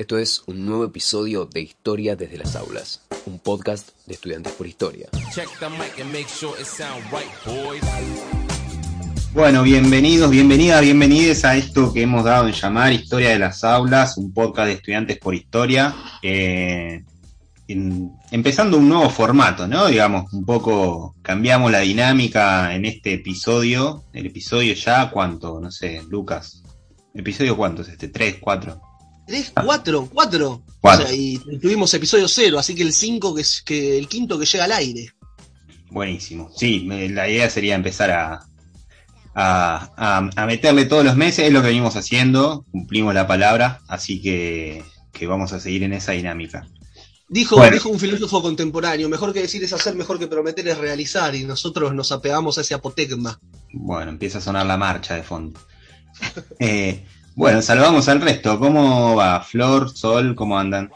Esto es un nuevo episodio de Historia desde las aulas, un podcast de estudiantes por historia. Bueno, bienvenidos, bienvenidas, bienvenides a esto que hemos dado en llamar Historia de las aulas, un podcast de estudiantes por historia. Eh, en- empezando un nuevo formato, ¿no? Digamos, un poco cambiamos la dinámica en este episodio. El episodio ya, ¿cuánto? No sé, Lucas. ¿Episodio cuánto es este? ¿Tres, cuatro? ¿Tres? ¿Cuatro? ¿Cuatro? Cuatro. O sea, y tuvimos episodio cero, así que el cinco que es que el quinto que llega al aire. Buenísimo. Sí, me- la idea sería empezar a, a, a- a meterle todos los meses, es lo que venimos haciendo, cumplimos la palabra, así que, que vamos a seguir en esa dinámica. Dijo, Bueno. dijo un filósofo contemporáneo, mejor que decir es hacer, mejor que prometer es realizar, y nosotros nos apegamos a ese apotegma. Bueno, empieza a sonar la marcha de fondo. Eh, bueno, saludamos al resto. ¿Cómo va? Flor, Sol, ¿cómo andan?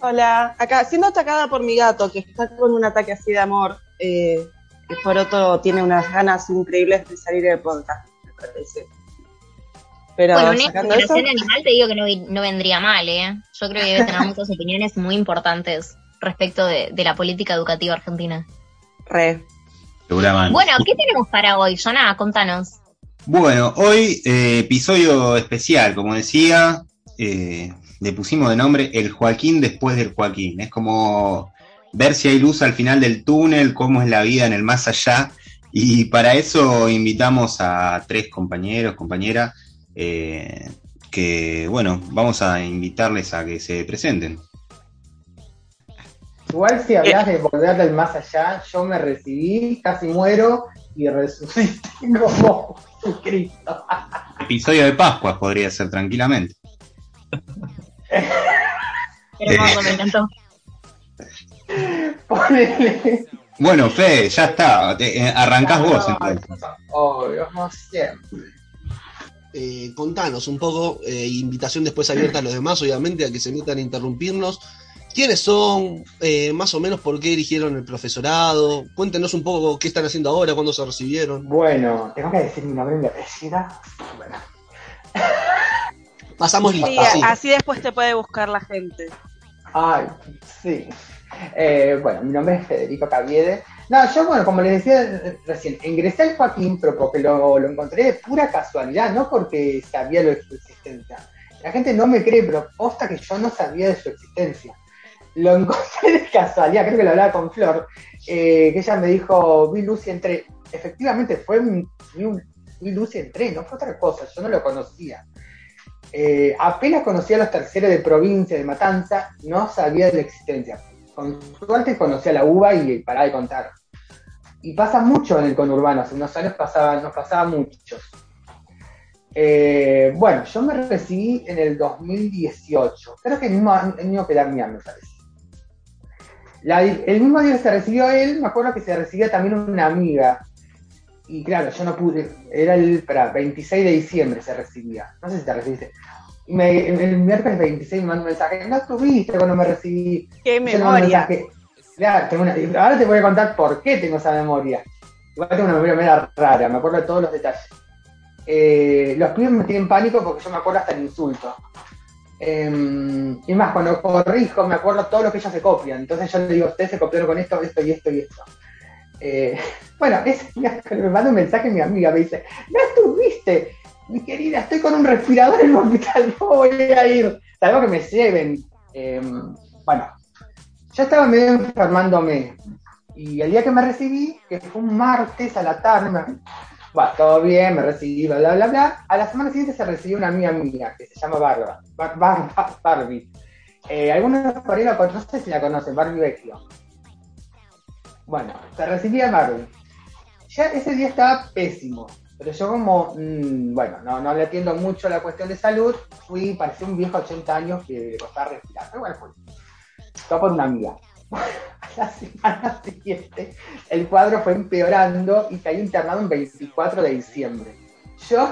Hola, acá siendo atacada por mi gato que está con un ataque así de amor, eh, que por otro tiene unas ganas increíbles de salir del podcast, me parece. Pero Bueno, una sacando eso, explicación animal te digo que no, vendría mal, ¿eh? Yo creo que debe tener muchas opiniones muy importantes respecto de, de la política educativa argentina. re. Seguramente. Bueno, ¿qué tenemos para hoy? Jonah, contanos. Bueno, hoy eh, episodio especial, como decía, eh, le pusimos de nombre El Joaquín después del Joaquín. Es como ver si hay luz al final del túnel, cómo es la vida en el más allá. Y para eso invitamos a tres compañeros, compañeras, eh, que, bueno, vamos a invitarles a que se presenten. Igual si hablas de volver del más allá, yo me recibí, casi muero y resucité como Jesucristo. Episodio de Pascua podría ser tranquilamente. Hermoso, me encantó. Ponele. Bueno, Fede, ya está. te- eh, arrancás vos entonces. Obvio, como siempre. Eh, contanos un poco, eh, invitación después abierta a los demás, obviamente, a que se metan a interrumpirnos. ¿Quiénes son? Eh, más o menos por qué eligieron el profesorado. Cuéntenos un poco qué están haciendo ahora, cuándo se recibieron. Bueno, tengo que decir mi nombre y mi apellido. Bueno, Pasamos Sí, lista, sí. así después te puede buscar la gente. ay, sí. Eh, bueno, mi nombre es Federico Caviede. No, yo, bueno, como les decía recién, ingresé al Joaquín, pero porque lo, lo encontré de pura casualidad, no porque sabía lo de su existencia. La gente no me cree, pero posta que yo no sabía de su existencia. Lo encontré de casualidad, creo que lo hablaba con Flor, eh, que ella me dijo, vi luz y entré. Efectivamente, fue un, un- vi luz y entré, no fue otra cosa, yo no lo conocía. Eh, apenas conocía a los terceros de provincia de Matanza, no sabía de la existencia. Con suerte conocía la uva y pará de contar. Y pasa mucho en el conurbano, hace unos años pasaba, nos pasaba mucho. Eh, bueno, yo me recibí en el 2018, creo que el mismo, año- que Damián, me parece. La- el mismo día que se recibió él, me acuerdo que se recibió también una amiga. Y claro, yo no pude, era el para 26 de diciembre se recibía. No sé si te recibiste. Y me- el miércoles 26 me mandó un mensaje, no estuviste cuando me recibí. ¡Qué memoria! mensaje. Claro, tengo una- ahora te voy a contar por qué tengo esa memoria. Igual tengo una memoria media rara, me acuerdo de todos los detalles. Eh, los pibes me tienen pánico porque yo me acuerdo hasta el insulto. Eh, y más, cuando corrijo, me acuerdo todo lo que ellos se copian. Entonces yo le digo, ustedes se copiaron con esto, esto y esto y esto. Eh, bueno, me manda un mensaje mi amiga, me dice, no estuviste, mi querida, estoy con un respirador en el hospital, no voy a ir. Salvo que me lleven. Eh, bueno, yo estaba medio enfermándome. Y el día que me recibí, que fue un martes a la tarde, me, bueno, todo bien, me recibí, bla, bla, bla, bla. A la semana siguiente se recibió una amiga mía que se llama Bárbara, Bar- Bar- Bar- Barbie. Eh, algunos por ahí la no sé si la conocen, Barbie Vecchio. Bueno, se recibía Barbie. Ya ese día estaba pésimo, pero yo como, mm, bueno, no, no le atiendo mucho la cuestión de salud, fui, parecía un viejo de 80 años que le costaba respirar, pero bueno, fui. Todo por una amiga. A la semana siguiente, el cuadro fue empeorando y caí internado el 24 de diciembre. Yo,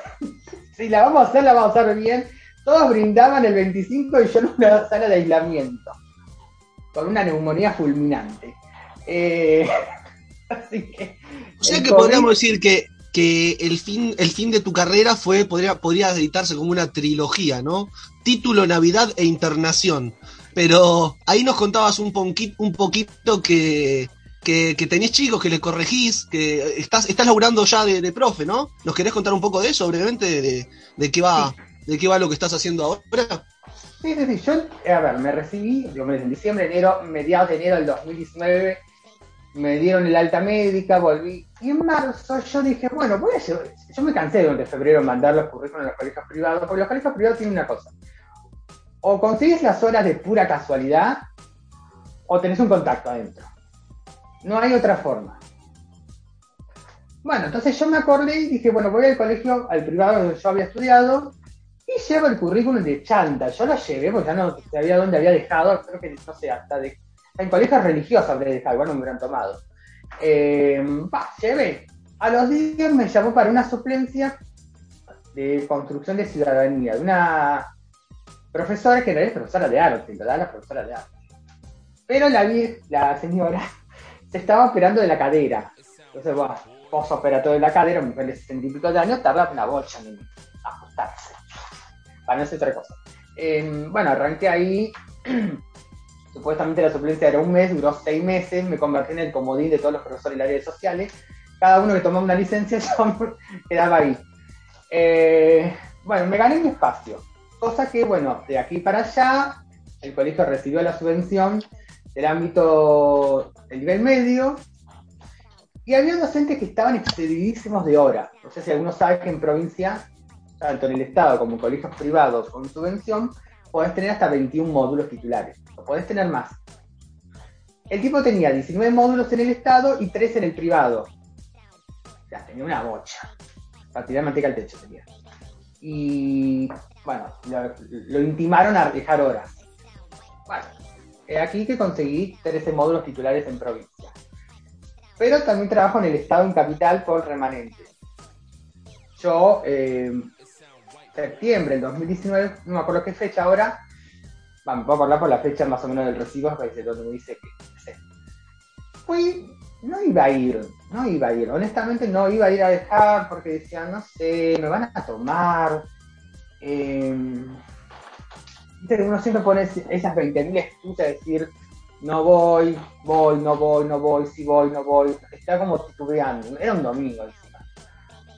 si la vamos a hacer, la vamos a hacer bien. Todos brindaban el 25 y yo en una sala de aislamiento. Con una neumonía fulminante. Eh, así que. O sea que COVID- podríamos decir que que el fin, el fin de tu carrera fue, podría, podría editarse como una trilogía, ¿no? Título, Navidad e Internación. Pero ahí nos contabas un, ponqui- un poquito que, que, que tenés chicos, que le corregís, que estás, estás laburando ya de, de profe, ¿no? ¿Nos querés contar un poco de eso, brevemente, de, de qué va, de qué va lo que estás haciendo ahora? Sí, sí, sí. Yo, a ver, me recibí, en diciembre, enero, mediados de enero del 2019, me dieron el alta médica, volví. Y en marzo yo dije, bueno, voy a llevar- Yo me cansé durante febrero mandar los currículos a los colegios privados, porque los colegios privados tienen una cosa. O consigues las horas de pura casualidad, o tenés un contacto adentro. No hay otra forma. Bueno, entonces yo me acordé y dije, bueno, voy al colegio, al privado donde yo había estudiado, y llevo el currículum de chanta. Yo lo llevé porque ya no sabía dónde había dejado, creo que no sé, hasta de. En colegios religiosos habré dejado, igual no me hubieran tomado. Eh, llevé. A los días me llamó para una suplencia de construcción de ciudadanía, de una profesora en realidad es profesora de arte, ¿verdad? La profesora de arte. Pero la, la señora se estaba operando de la cadera. Entonces, bueno, posoperatorio de la cadera, una mujer de 60 y pico de años, tarda una bocha en ajustarse para no hacer otra cosa. Eh, bueno, arranqué ahí. Supuestamente la suplencia era un mes, duró seis meses. Me convertí en el comodín de todos los profesores del área de sociales. Cada uno que tomaba una licencia, yo quedaba ahí. Eh, bueno, me gané mi espacio. Cosa que, bueno, de aquí para allá, el colegio recibió la subvención del ámbito del nivel medio. Y había docentes que estaban excedidísimos de hora. No sé si alguno sabe que en provincia tanto en el Estado como en colegios privados con subvención, podés tener hasta 21 módulos titulares, o podés tener más. El tipo tenía 19 módulos en el Estado y 3 en el privado. Sea, tenía una bocha. Para tirar manteca al techo tenía. Y bueno, lo, intimaron a dejar horas. Bueno, he aquí que conseguí 13 módulos titulares en provincia. Pero también trabajo en el Estado en capital por remanente. Yo, eh, septiembre del 2019, no me acuerdo qué fecha ahora, va, me puedo acordar por la fecha más o menos del recibo, donde me dice que. Fui, no iba a ir, no iba a ir, honestamente no iba a ir a dejar porque decía, no sé, me van a tomar. Que uno siempre pone esas 20.000 excusas de decir, no voy, voy, no voy, no voy, si voy, no voy. Está como titubeando, era un domingo encima.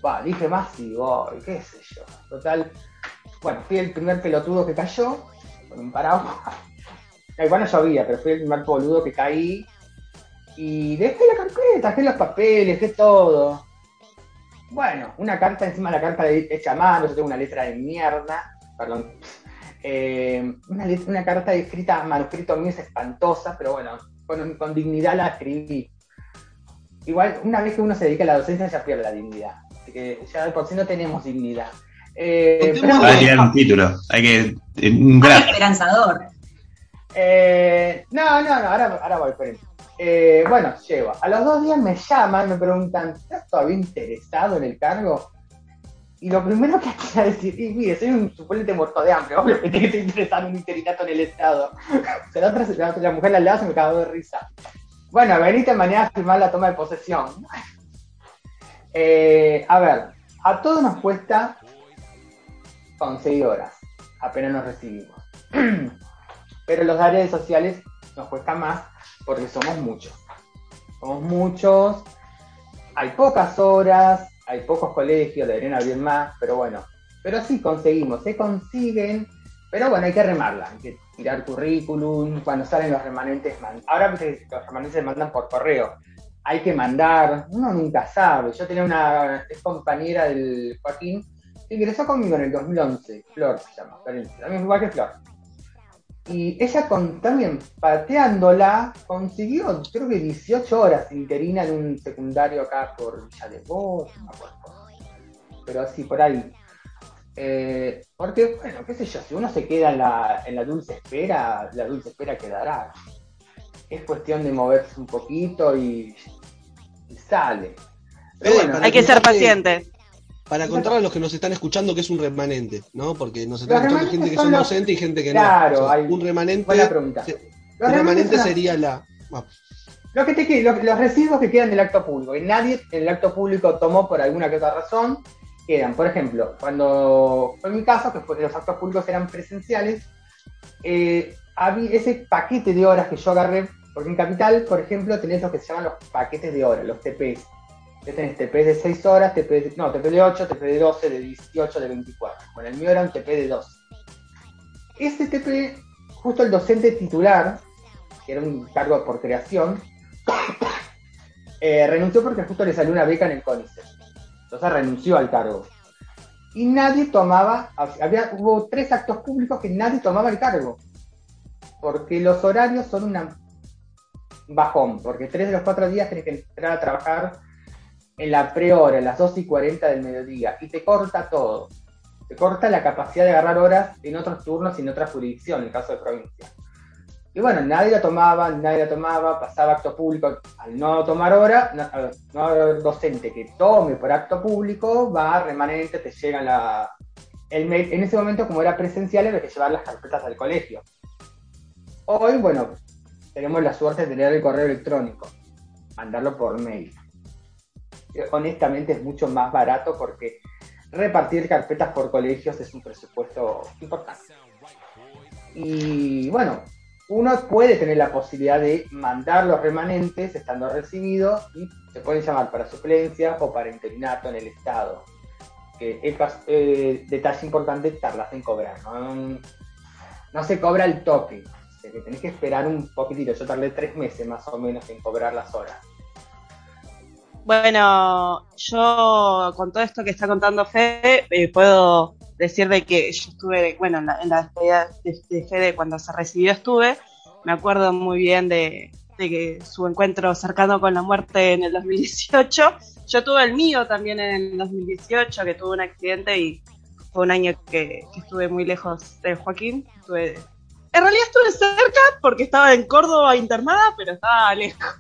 Va, dije más si voy, qué sé yo. Total, bueno, fui el primer pelotudo que cayó con un paraguas. Igual no llovía, pero fui el primer boludo que caí. Y dejé la carpeta, dejé los papeles, dejé todo. Bueno, una carta encima de la carta de- hecha a mano, yo tengo una letra de mierda, perdón. Eh, una, una carta escrita, manuscrito mío es espantosa, pero bueno, con, con dignidad la escribí. Igual, una vez que uno se dedica a la docencia ya pierde la dignidad. Así que ya de por sí no tenemos dignidad. Eh, pero. Hay que tirar un título. Hay que. Un graf. esperanzador. Eh, no, no, no, ahora, ahora voy, esperen. Eh, bueno, llego. A los dos días me llaman, me preguntan, ¿estás todavía interesado en el cargo? Y lo primero que es decir, y mire, soy un suplente muerto de hambre, obviamente que estoy interesado en un interinato en el Estado. O sea, la, otra, la, la mujer al lado se me cagó de risa. Bueno, venite mañana a firmar la toma de posesión. Eh, a ver, a todos nos cuesta conseguir horas, apenas nos recibimos. Pero los áreas sociales nos cuesta más porque somos muchos. Somos muchos, hay pocas horas, hay pocos colegios, deberían abrir más, pero bueno. Pero sí conseguimos, se consiguen, pero bueno, hay que remarla, hay que tirar currículum, cuando salen los remanentes, man- ahora los remanentes se mandan por correo, hay que mandar, uno nunca sabe. Yo tenía una compañera del Joaquín que ingresó conmigo en el 2011, Flor se llama, también igual que Flor. Y ella con, también pateándola consiguió, creo que 18 horas interina en un secundario acá por Villa de Voz, no me acuerdo. Pero así, por ahí. Eh, porque, bueno, qué sé yo, si uno se queda en la, en la dulce espera, la dulce espera quedará. Es cuestión de moverse un poquito y, y sale. Pero bueno, Hay que ser paciente. Para contarle a los que nos están escuchando que es un remanente, ¿no? Porque nos están escuchando gente que son los- docentes y gente que Claro, no. O sea, hay- un remanente, buena pregunta. se- un remanente son- sería la. Lo que te, lo, los residuos que quedan del acto público, y nadie en el acto público tomó por alguna que otra razón, quedan, por ejemplo, cuando fue mi caso, que fue, los actos públicos eran presenciales, eh, había ese paquete de horas que yo agarré, porque en Capital, por ejemplo, tenés lo que se llaman los paquetes de horas, los TPs. Tenés TPs de 6 horas, TP de, no, TP de 8, TP de 12, de 18, de 24. Bueno, el mío era un TP de 12. Ese TP, justo el docente titular, que era un cargo por creación, eh, renunció porque justo le salió una beca en el CONICET. Entonces renunció al cargo. Y nadie tomaba, había, hubo tres actos públicos que nadie tomaba el cargo. Porque los horarios son una bajón, porque tres de los cuatro días tenés que entrar a trabajar en la pre-hora, las 2 y 40 del mediodía, y te corta todo. Te corta la capacidad de agarrar horas en otros turnos y en otra jurisdicción, en el caso de provincia. Y bueno, nadie la tomaba, nadie la tomaba, pasaba acto público. Al no tomar hora, no, haber docente que tome por acto público, va remanente, te llega la. El mail. En ese momento, como era presencial, había que llevar las carpetas al colegio. Hoy, bueno, tenemos la suerte de tener el correo electrónico, mandarlo por mail. Honestamente es mucho más barato porque repartir carpetas por colegios es un presupuesto importante. Y bueno, uno puede tener la posibilidad de mandar los remanentes estando recibido y se pueden llamar para suplencia o para interinato en el Estado. Que es eh, detalle importante, tardas en cobrar. ¿no? no se cobra el toque, tenés que esperar un poquitito. Yo tardé tres meses más o menos en cobrar las horas. Bueno, yo con todo esto que está contando Fede, eh, puedo decir de que yo estuve, bueno, en la, en despedida de, Fede cuando se recibió estuve, me acuerdo muy bien de, que su encuentro cercano con la muerte en el 2018. Yo tuve el mío también en el 2018, que tuve un accidente y fue un año que, estuve muy lejos de Joaquín. Estuve, en realidad estuve cerca porque estaba en Córdoba internada, pero estaba lejos.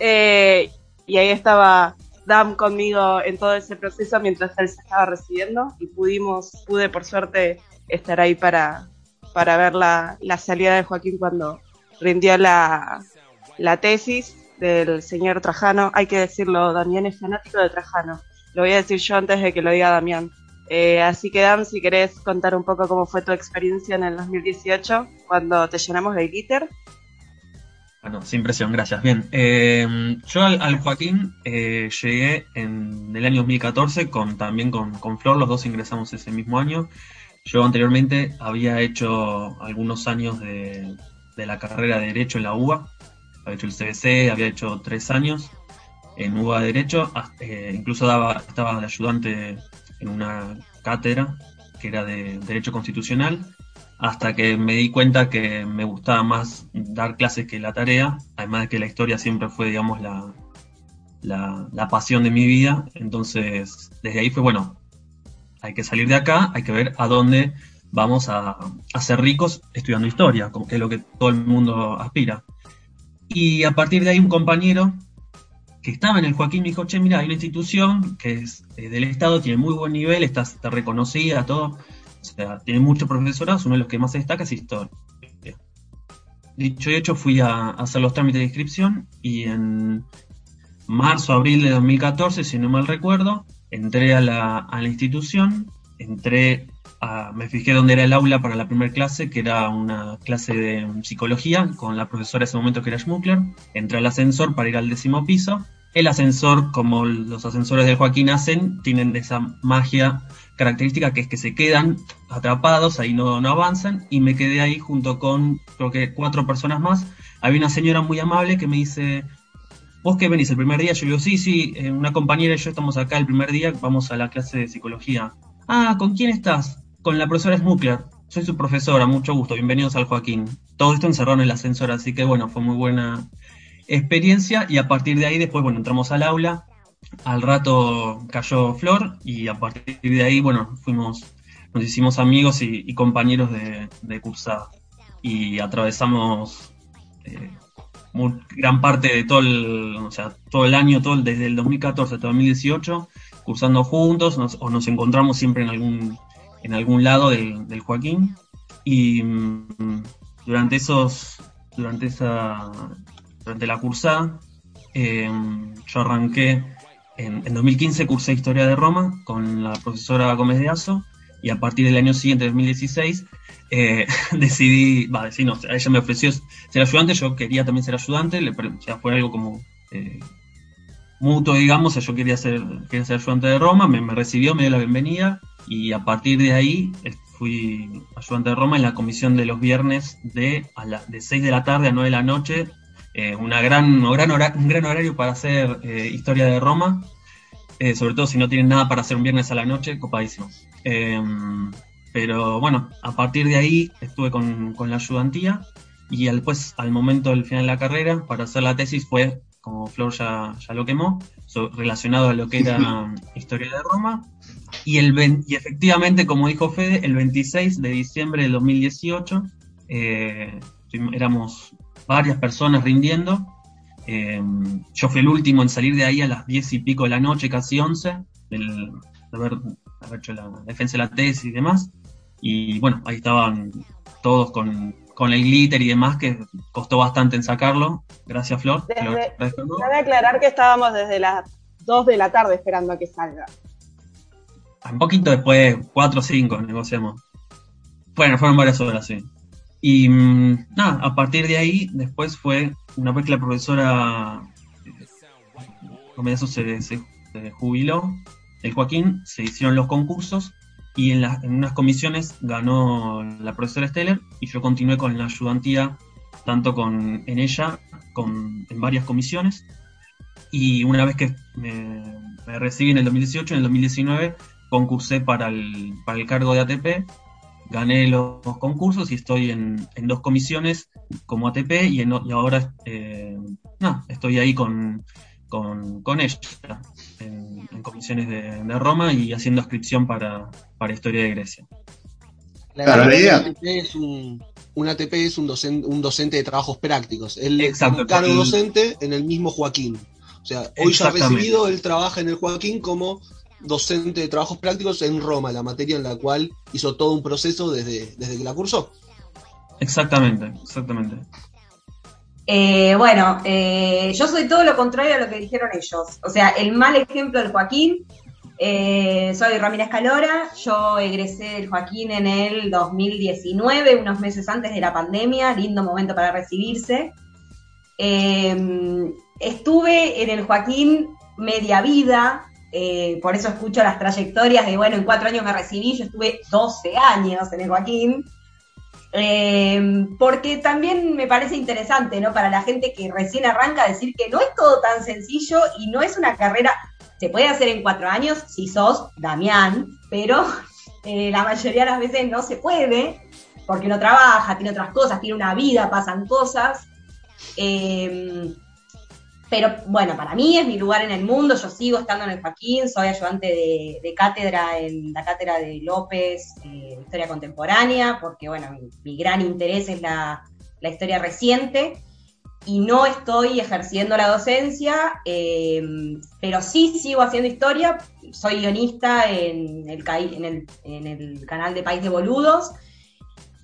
Eh, y ahí estaba Dam conmigo en todo ese proceso mientras él se estaba recibiendo y pudimos, pude por suerte estar ahí para, para ver la, salida de Joaquín cuando rindió la, tesis del señor Trajano. Hay que decirlo, Damián es fanático de Trajano. Lo voy a decir yo antes de que lo diga Damián. Eh, así que Dam, si querés contar un poco cómo fue tu experiencia en el 2018 cuando te llenamos de glitter bueno, sin presión, gracias. Bien, em, yo al, Joaquín eh, llegué en el año 2014 con, también con, Flor, los dos ingresamos ese mismo año. Yo anteriormente había hecho algunos años de, la carrera de Derecho en la UBA, había hecho el CBC, había hecho tres años en UBA de Derecho, eh, incluso estaba de ayudante en una cátedra que era de Derecho Constitucional hasta que me di cuenta que me gustaba más dar clases que la tarea, además de que la historia siempre fue, digamos, la, la, pasión de mi vida. Entonces, desde ahí fue, bueno, hay que salir de acá, hay que ver a dónde vamos a, a ser ricos estudiando historia, como que es lo que todo el mundo aspira. Y a partir de ahí un compañero que estaba en el Joaquín me dijo, che, mira, hay una institución que es eh, del Estado, tiene muy buen nivel, está, está reconocida, todo sea, tiene muchos profesorados, uno de los que más se destaca es historia. Dicho y hecho, fui a, hacer los trámites de inscripción y en marzo, abril de 2014, si no mal recuerdo, entré a la, a la institución, entré a, me fijé dónde era el aula para la primera clase, que era una clase de psicología, con la profesora de ese momento que era Schmuckler, entré al ascensor para ir al décimo piso, el ascensor, como los ascensores de Joaquín hacen, tienen esa magia característica que es que se quedan atrapados, ahí no, avanzan, y me quedé ahí junto con creo que cuatro personas más. Había una señora muy amable que me dice, ¿vos qué venís el primer día? Yo le digo, sí, sí, eh, una compañera y yo estamos acá el primer día, vamos a la clase de psicología. Ah, ¿con quién estás? Con la profesora Smuckler. Soy su profesora, mucho gusto, bienvenidos al Joaquín. Todo esto encerrado en el ascensor, así que bueno, fue muy buena experiencia y a partir de ahí después, bueno, entramos al aula, al rato cayó Flor y a partir de ahí, bueno, fuimos, nos hicimos amigos y, compañeros de, de, cursada. Y atravesamos eh, gran parte de todo el, o sea, todo el año, todo desde el 2014 hasta 2018, cursando juntos o nos encontramos siempre en algún, en algún lado del, del Joaquín. Y mm, durante esos, durante esa durante la cursada. Eh, yo arranqué en, en 2015, cursé Historia de Roma con la profesora Gómez de Azo y a partir del año siguiente, 2016, eh, decidí, va, decir, no, ella me ofreció ser ayudante, yo quería también ser ayudante, le, fue algo como eh, mutuo, digamos, yo quería ser, quería ser ayudante de Roma, me, me, recibió, me dio la bienvenida y a partir de ahí eh, fui ayudante de Roma en la comisión de los viernes de, a la, de 6 de la tarde a 9 de la noche, eh, una gran, un, gran hora, un gran horario para hacer eh, historia de Roma, eh, sobre todo si no tienen nada para hacer un viernes a la noche, copadísimo. Eh, pero bueno, a partir de ahí estuve con, con la ayudantía y después, al momento del final de la carrera, para hacer la tesis fue, como Flor ya, ya lo quemó, so, relacionado a lo que era historia de Roma. Y, el, y efectivamente, como dijo Fede, el 26 de diciembre del 2018 eh, éramos varias personas rindiendo. Eh, yo fui el último en salir de ahí a las 10 y pico de la noche, casi 11, del, de haber, haber hecho la defensa de la tesis y demás. Y bueno, ahí estaban todos con, con el glitter y demás, que costó bastante en sacarlo. Gracias, Flor. Desde, cabe aclarar que estábamos desde las 2 de la tarde esperando a que salga. Un poquito después, 4 o 5 negociamos. Bueno, fueron varias horas, sí. Y nada, a partir de ahí, después fue, una vez que la profesora eh, se, jubiló, el Joaquín, se hicieron los concursos y en, la, en, unas comisiones ganó la profesora Steller y yo continué con la ayudantía, tanto con, en ella, con, en varias comisiones. Y una vez que me, me recibí en el 2018, en el 2019 concursé para el, para el cargo de ATP, gané los, los concursos y estoy en, en, dos comisiones como ATP y, en, y ahora eh, no, estoy ahí con, con, con ella en, en comisiones de, de, Roma y haciendo inscripción para, para Historia de Grecia. La claro, la idea. ATP es un, un ATP es un docente, un docente de trabajos prácticos. Él Exacto, es un cargo docente en el mismo Joaquín. O sea, hoy ya recibido, él trabaja en el Joaquín como docente de trabajos prácticos en Roma, la materia en la cual hizo todo un proceso desde, desde que la cursó. Exactamente, exactamente. Eh, bueno, eh, yo soy todo lo contrario a lo que dijeron ellos. O sea, el mal ejemplo del Joaquín. Eh, soy Ramírez Calora, yo egresé del Joaquín en el 2019, unos meses antes de la pandemia, lindo momento para recibirse. Eh, estuve en el Joaquín media vida, eh, por eso escucho las trayectorias de, bueno, en cuatro años me recibí, yo estuve 12 años en el Joaquín, eh, porque también me parece interesante, ¿no? Para la gente que recién arranca, decir que no es todo tan sencillo y no es una carrera, se puede hacer en cuatro años si sos Damián, pero eh, la mayoría de las veces no se puede, porque uno trabaja, tiene otras cosas, tiene una vida, pasan cosas. Eh, pero bueno, para mí es mi lugar en el mundo, yo sigo estando en el Joaquín, soy ayudante de, cátedra en la cátedra de López, eh, Historia Contemporánea, porque bueno, mi, gran interés es la, la, historia reciente y no estoy ejerciendo la docencia, eh, pero sí sigo haciendo historia, soy guionista en el, en en el canal de País de Boludos,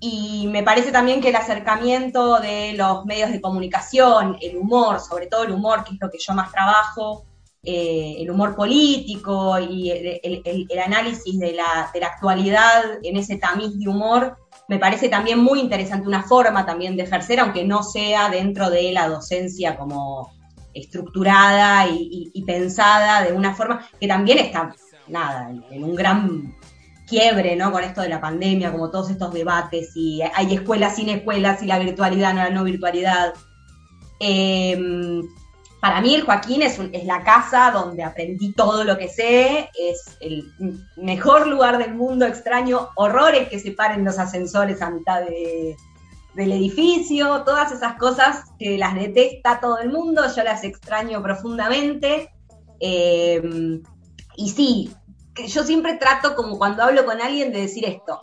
y me parece también que el acercamiento de los medios de comunicación, el humor, sobre todo el humor, que es lo que yo más trabajo, eh, el humor político y el, análisis de la, de la, actualidad en ese tamiz de humor, me parece también muy interesante, una forma también de ejercer, aunque no sea dentro de la docencia como estructurada y, y, y pensada de una forma que también está, nada, en un gran quiebre, ¿no? Con esto de la pandemia, como todos estos debates, y hay escuelas sin escuelas, y la virtualidad, no la no virtualidad. Eh, para mí el Joaquín es, un, es, la casa donde aprendí todo lo que sé, es el mejor lugar del mundo, extraño horrores que se paren los ascensores a mitad de, del edificio, todas esas cosas que las detesta todo el mundo, yo las extraño profundamente. Eh, y sí, yo siempre trato como cuando hablo con alguien de decir esto.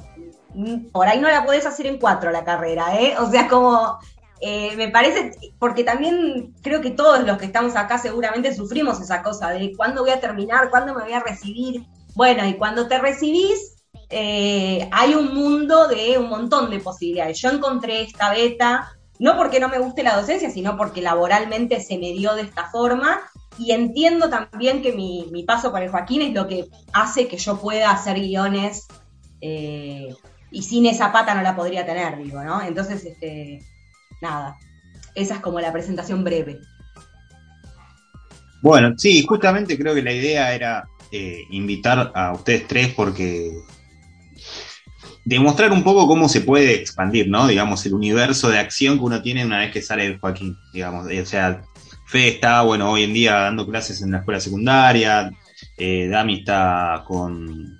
Mm, por ahí no la podés hacer en cuatro la carrera, ¿eh? O sea, como eh, me parece, porque también creo que todos los que estamos acá seguramente sufrimos esa cosa de cuándo voy a terminar, cuándo me voy a recibir. Bueno, y cuando te recibís, eh, hay un mundo de un montón de posibilidades. Yo encontré esta beta no porque no me guste la docencia, sino porque laboralmente se me dio de esta forma. Y entiendo también que mi, mi paso por el Joaquín es lo que hace que yo pueda hacer guiones eh, y sin esa pata no la podría tener, digo, ¿no? Entonces, este, nada, esa es como la presentación breve. Bueno, sí, justamente creo que la idea era eh, invitar a ustedes tres porque demostrar un poco cómo se puede expandir, ¿no? Digamos, el universo de acción que uno tiene una vez que sale de Joaquín, digamos. O sea, Fe está, bueno, hoy en día dando clases en la escuela secundaria, eh, Dami está con,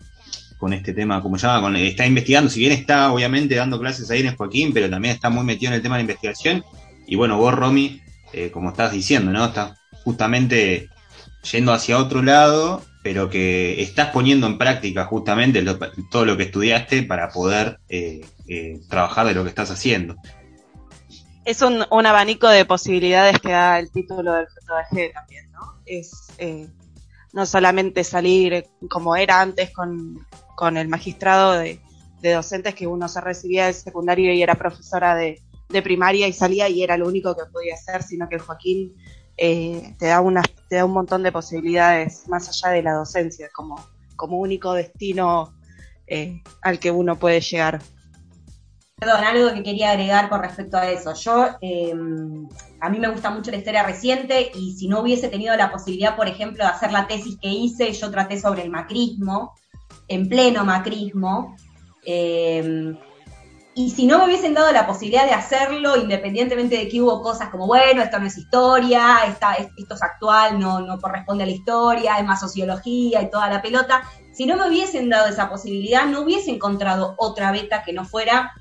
con este tema, como se llama, con, está investigando, si bien está obviamente dando clases ahí en Joaquín, pero también está muy metido en el tema de la investigación. Y bueno, vos, Romy, eh, como estás diciendo, ¿no? Estás justamente yendo hacia otro lado, pero que estás poniendo en práctica justamente todo lo que estudiaste para poder eh, trabajar de lo que estás haciendo. Es un, abanico de posibilidades que da el título del JDG también, ¿no? Es eh, no solamente salir como era antes con, con el magistrado de, docentes que uno se recibía del secundario y era profesora de, de primaria y salía y era lo único que podía hacer, sino que Joaquín eh, te, da una, te da un montón de posibilidades más allá de la docencia, como, como único destino eh, al que uno puede llegar. Perdón, algo que quería agregar con respecto a eso. Yo, eh, a mí me gusta mucho la historia reciente y si no hubiese tenido la posibilidad, por ejemplo, de hacer la tesis que hice, yo traté sobre el macrismo, en pleno macrismo. eh, y si no me hubiesen dado la posibilidad de hacerlo, independientemente de que hubo cosas como, bueno, esto no es historia, esta- esto es actual, no, no corresponde a la historia, es más sociología y toda la pelota, si no me hubiesen dado esa posibilidad, no hubiese encontrado otra beta que no fuera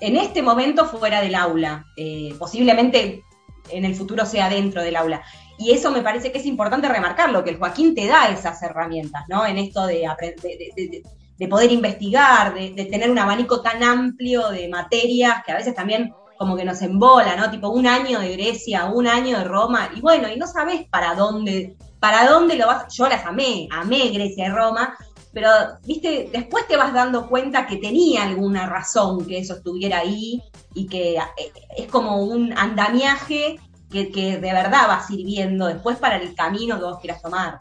en este momento fuera del aula, eh, posiblemente en el futuro sea dentro del aula. Y eso me parece que es importante remarcarlo, que el Joaquín te da esas herramientas, ¿no? En esto de, de, de- de- de poder investigar, de, de tener un abanico tan amplio de materias que a veces también como que nos embola, ¿no? Tipo un año de Grecia, un año de Roma, y bueno, y no sabes para dónde, para dónde lo vas. Yo las amé, amé Grecia y Roma, pero, viste, después te vas dando cuenta que tenía alguna razón que eso estuviera ahí y que eh, es como un andamiaje que, que de verdad va sirviendo después para el camino que vos quieras tomar.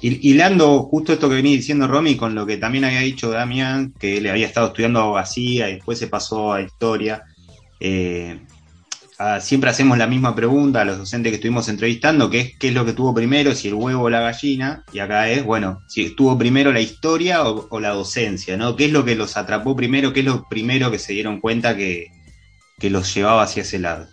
Hil- Hilando justo esto que venía diciendo Romy con lo que también había dicho Damián, que él había estado estudiando abogacía y después se pasó a historia. eh, ah, siempre hacemos la misma pregunta a los docentes que estuvimos entrevistando, que es qué es lo que tuvo primero, si el huevo o la gallina, y acá es, bueno, si estuvo primero la historia o, o la docencia, ¿no? ¿Qué es lo que los atrapó primero? ¿Qué es lo primero que se dieron cuenta que, que los llevaba hacia ese lado?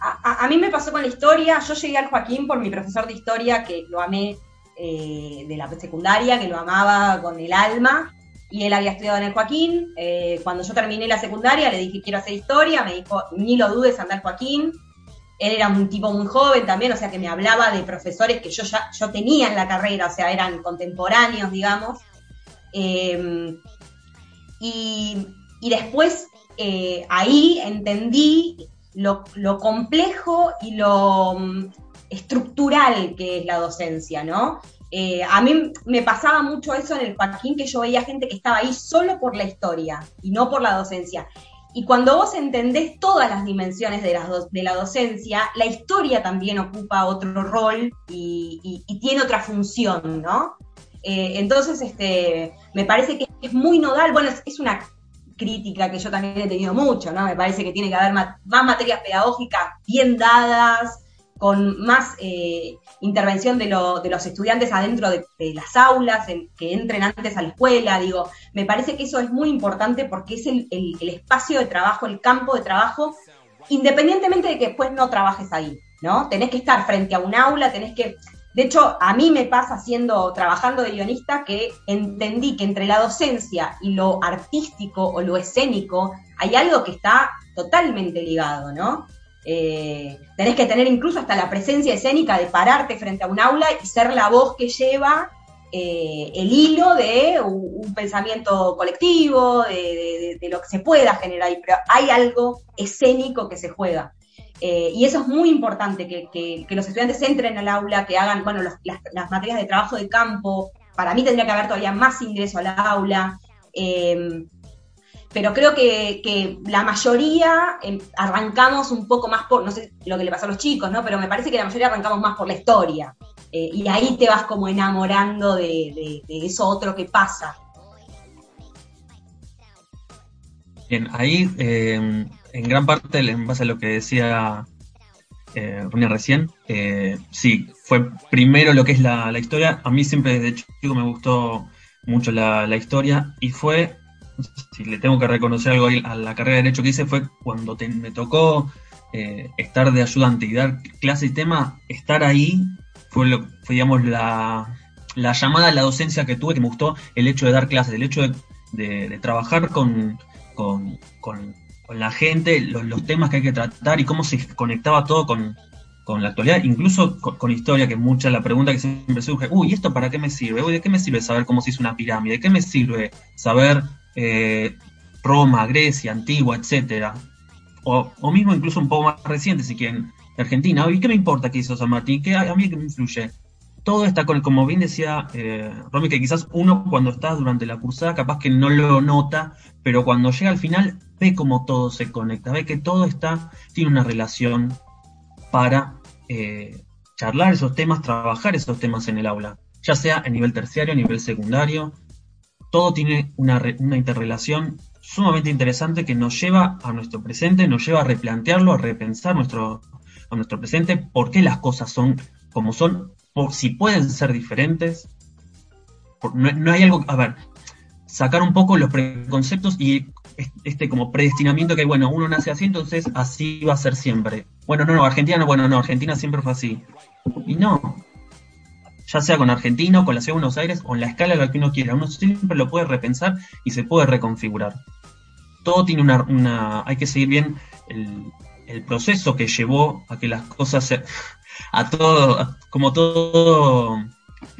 A, mí me pasó con la historia, yo llegué al Joaquín por mi profesor de historia, que lo amé eh, de la secundaria, que lo amaba con el alma, y él había estudiado en el Joaquín. Eh, cuando yo terminé la secundaria le dije, quiero hacer historia, me dijo, ni lo dudes, anda al Joaquín. Él era un tipo muy joven también, o sea que me hablaba de profesores que yo ya yo tenía en la carrera, o sea, eran contemporáneos, digamos. Eh, y, y después eh, ahí entendí lo, lo complejo y lo mm, estructural que es la docencia, ¿no? Eh, a mí me pasaba mucho eso en el Joaquín, que yo veía gente que estaba ahí solo por la historia y no por la docencia. Y cuando vos entendés todas las dimensiones de la, de la docencia, la historia también ocupa otro rol y, tiene otra función, ¿no? Eh, entonces, este, me parece que es muy nodal, bueno, es, una crítica que yo también he tenido mucho, ¿no? Me parece que tiene que haber más materias pedagógicas bien dadas, con más eh, intervención de, lo- de los estudiantes adentro de, las aulas, que entren antes a la escuela, digo, me parece que eso es muy importante porque es el, el- espacio de trabajo, el campo de trabajo, independientemente de que después no trabajes ahí, ¿no? Tenés que estar frente a un aula, tenés que... De hecho, a mí me pasa haciendo, trabajando de guionista que entendí que entre la docencia y lo artístico o lo escénico hay algo que está totalmente ligado, ¿no? Eh, tenés que tener incluso hasta la presencia escénica de pararte frente a un aula y ser la voz que lleva eh, el hilo de un, pensamiento colectivo, de, lo que se pueda generar pero hay algo escénico que se juega. Eh, y eso es muy importante, que, los estudiantes entren al aula, que hagan, bueno, las materias de trabajo de campo. Para mí tendría que haber todavía más ingreso al aula. Eh, pero creo que, que la mayoría em, arrancamos un poco más por, no sé lo que le pasa a los chicos, ¿no? Pero me parece que la mayoría arrancamos más por la historia. Eh, y ahí te vas como enamorando de, de- eso otro que pasa. Bien, ahí eh, en gran parte, en base a lo que decía eh, recién, eh, sí, fue primero lo que es la, la historia. A mí siempre desde chico me gustó mucho la, la historia y fue, si le tengo que reconocer algo a la carrera de Derecho que hice, fue cuando me tocó eh, estar de ayudante y dar clase y tema, estar ahí fue, lo, fue digamos, la, la llamada a la docencia que tuve, que me gustó el hecho de dar clases, el hecho de, trabajar con, con, con- la gente, los, los temas que hay que tratar y cómo se conectaba todo con, la actualidad, incluso con, historia, que mucha la pregunta que siempre surge, uy, ¿esto para qué me sirve? Uy, ¿de qué me sirve saber cómo se hizo una pirámide? ¿De qué me sirve saber eh, Roma, Grecia, Antigua, etcétera? O, mismo incluso un poco más reciente, si quieren, Argentina. ¿Y qué me importa qué hizo San Martín? ¿Qué, a mí qué me influye? Todo está con, como bien decía eh, Romy, que quizás uno cuando está durante la cursada capaz que no lo nota, pero cuando llega al final ve cómo todo se conecta, ve que todo está, tiene una relación para eh, charlar esos temas, trabajar esos temas en el aula, ya sea a nivel terciario, a nivel secundario, todo tiene una, re- una interrelación sumamente interesante que nos lleva a nuestro presente, nos lleva a replantearlo, a repensar nuestro, a nuestro presente, por qué las cosas son como son, por si pueden ser diferentes. No, no hay algo, a ver, sacar un poco los preconceptos y es- este como predestinamiento que, bueno, uno nace así, entonces así va a ser siempre. Bueno, no, no, Argentina no, bueno, no, Argentina siempre fue así. Y no, ya sea con Argentina o con la ciudad de Buenos Aires o en la escala la que uno quiera, uno siempre lo puede repensar y se puede reconfigurar. Todo tiene una, hay que seguir bien el, proceso que llevó a que las cosas se, a todo, como todo,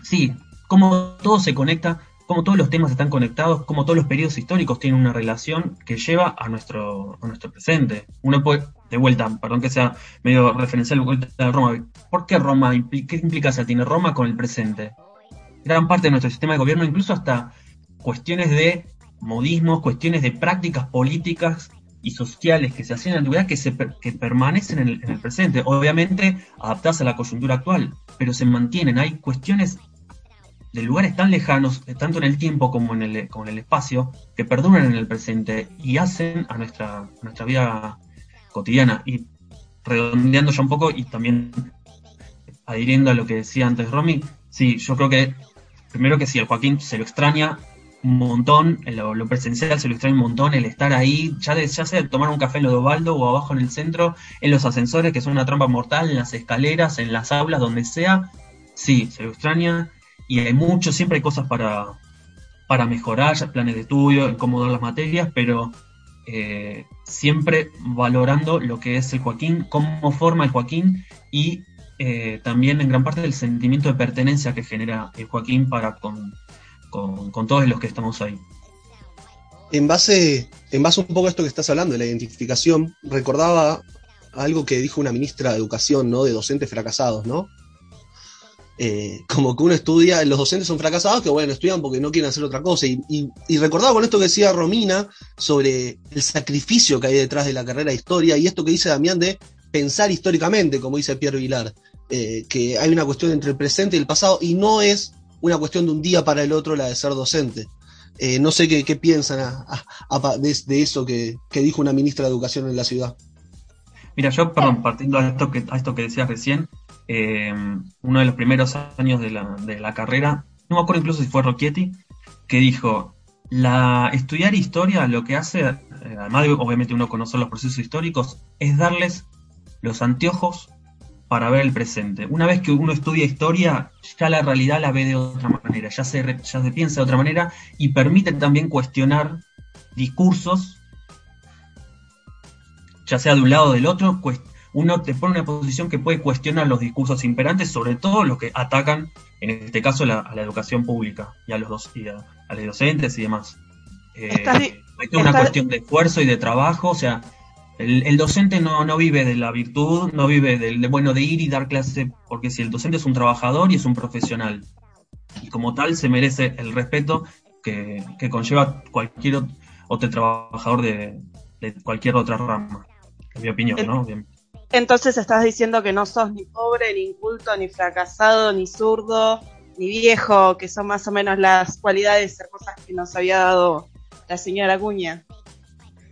sí, como todo se conecta, como todos los temas están conectados, como todos los periodos históricos tienen una relación que lleva a nuestro, a nuestro presente. Uno puede, de vuelta, perdón que sea medio referencial vuelta a Roma, ¿por qué Roma? ¿Qué implicancia tiene Roma con el presente? Gran parte de nuestro sistema de gobierno, incluso hasta cuestiones de modismos, cuestiones de prácticas políticas y sociales que se hacían en la antigüedad que, se que permanecen en el, en el presente. Obviamente adaptadas a la coyuntura actual, pero se mantienen. Hay cuestiones de lugares tan lejanos, eh, tanto en el tiempo como en el, como en el espacio, que perduran en el presente y hacen a nuestra, a nuestra vida cotidiana. Y redondeando ya un poco y también adhiriendo a lo que decía antes Romy, sí, yo creo que primero que sí, el Joaquín se lo extraña un montón, lo, lo presencial se lo extraña un montón, el estar ahí, ya, de- ya sea tomar un café en lo de Ovaldo o abajo en el centro, en los ascensores, que son una trampa mortal, en las escaleras, en las aulas, donde sea, sí, se lo extraña y hay mucho, siempre hay cosas para, para mejorar, ya planes de estudio, en cómo dar las materias, pero eh, siempre valorando lo que es el Joaquín, cómo forma el Joaquín y eh, también en gran parte del sentimiento de pertenencia que genera el Joaquín para con, con, con todos los que estamos ahí. En base, en base un poco a esto que estás hablando, de la identificación, recordaba algo que dijo una ministra de Educación, ¿no? De docentes fracasados, ¿no? Eh, como que uno estudia, los docentes son fracasados que, bueno, estudian porque no quieren hacer otra cosa. Y, y- y recordaba con esto que decía Romina sobre el sacrificio que hay detrás de la carrera de historia y esto que dice Damián de pensar históricamente, como dice Pierre Vilar, eh, que hay una cuestión entre el presente y el pasado y no es una cuestión de un día para el otro la de ser docente. Eh, no sé qué, qué piensan a- a- a pa- de, de eso que, que dijo una ministra de Educación en la ciudad. Mira, yo, perdón, partiendo a esto que, a esto que decías recién, eh, uno de los primeros años de la, de la carrera, no me acuerdo incluso si fue Rocchietti, que dijo, la, estudiar historia lo que hace, eh, además de obviamente uno conocer los procesos históricos, es darles los anteojos para ver el presente. Una vez que uno estudia historia, ya la realidad la ve de otra manera, ya se, ya se piensa de otra manera y permite también cuestionar discursos ya sea de un lado o del otro, uno te pone en una posición que puede cuestionar los discursos imperantes, sobre todo los que atacan, en este caso, la- a la educación pública y a los dos, y a, a los docentes y demás. Eh, hay una cuestión de esfuerzo y de trabajo, o sea, el, el docente no, no vive de la virtud, no vive del de, bueno de ir y dar clase, porque si el docente es un trabajador y es un profesional, y como tal se merece el respeto que, que conlleva cualquier ot- otro trabajador de, de cualquier otra rama, en mi opinión, ¿no? Bien. Entonces estás diciendo que no sos ni pobre, ni inculto, ni fracasado, ni zurdo, ni viejo, que son más o menos las cualidades hermosas que nos había dado la señora Cuña.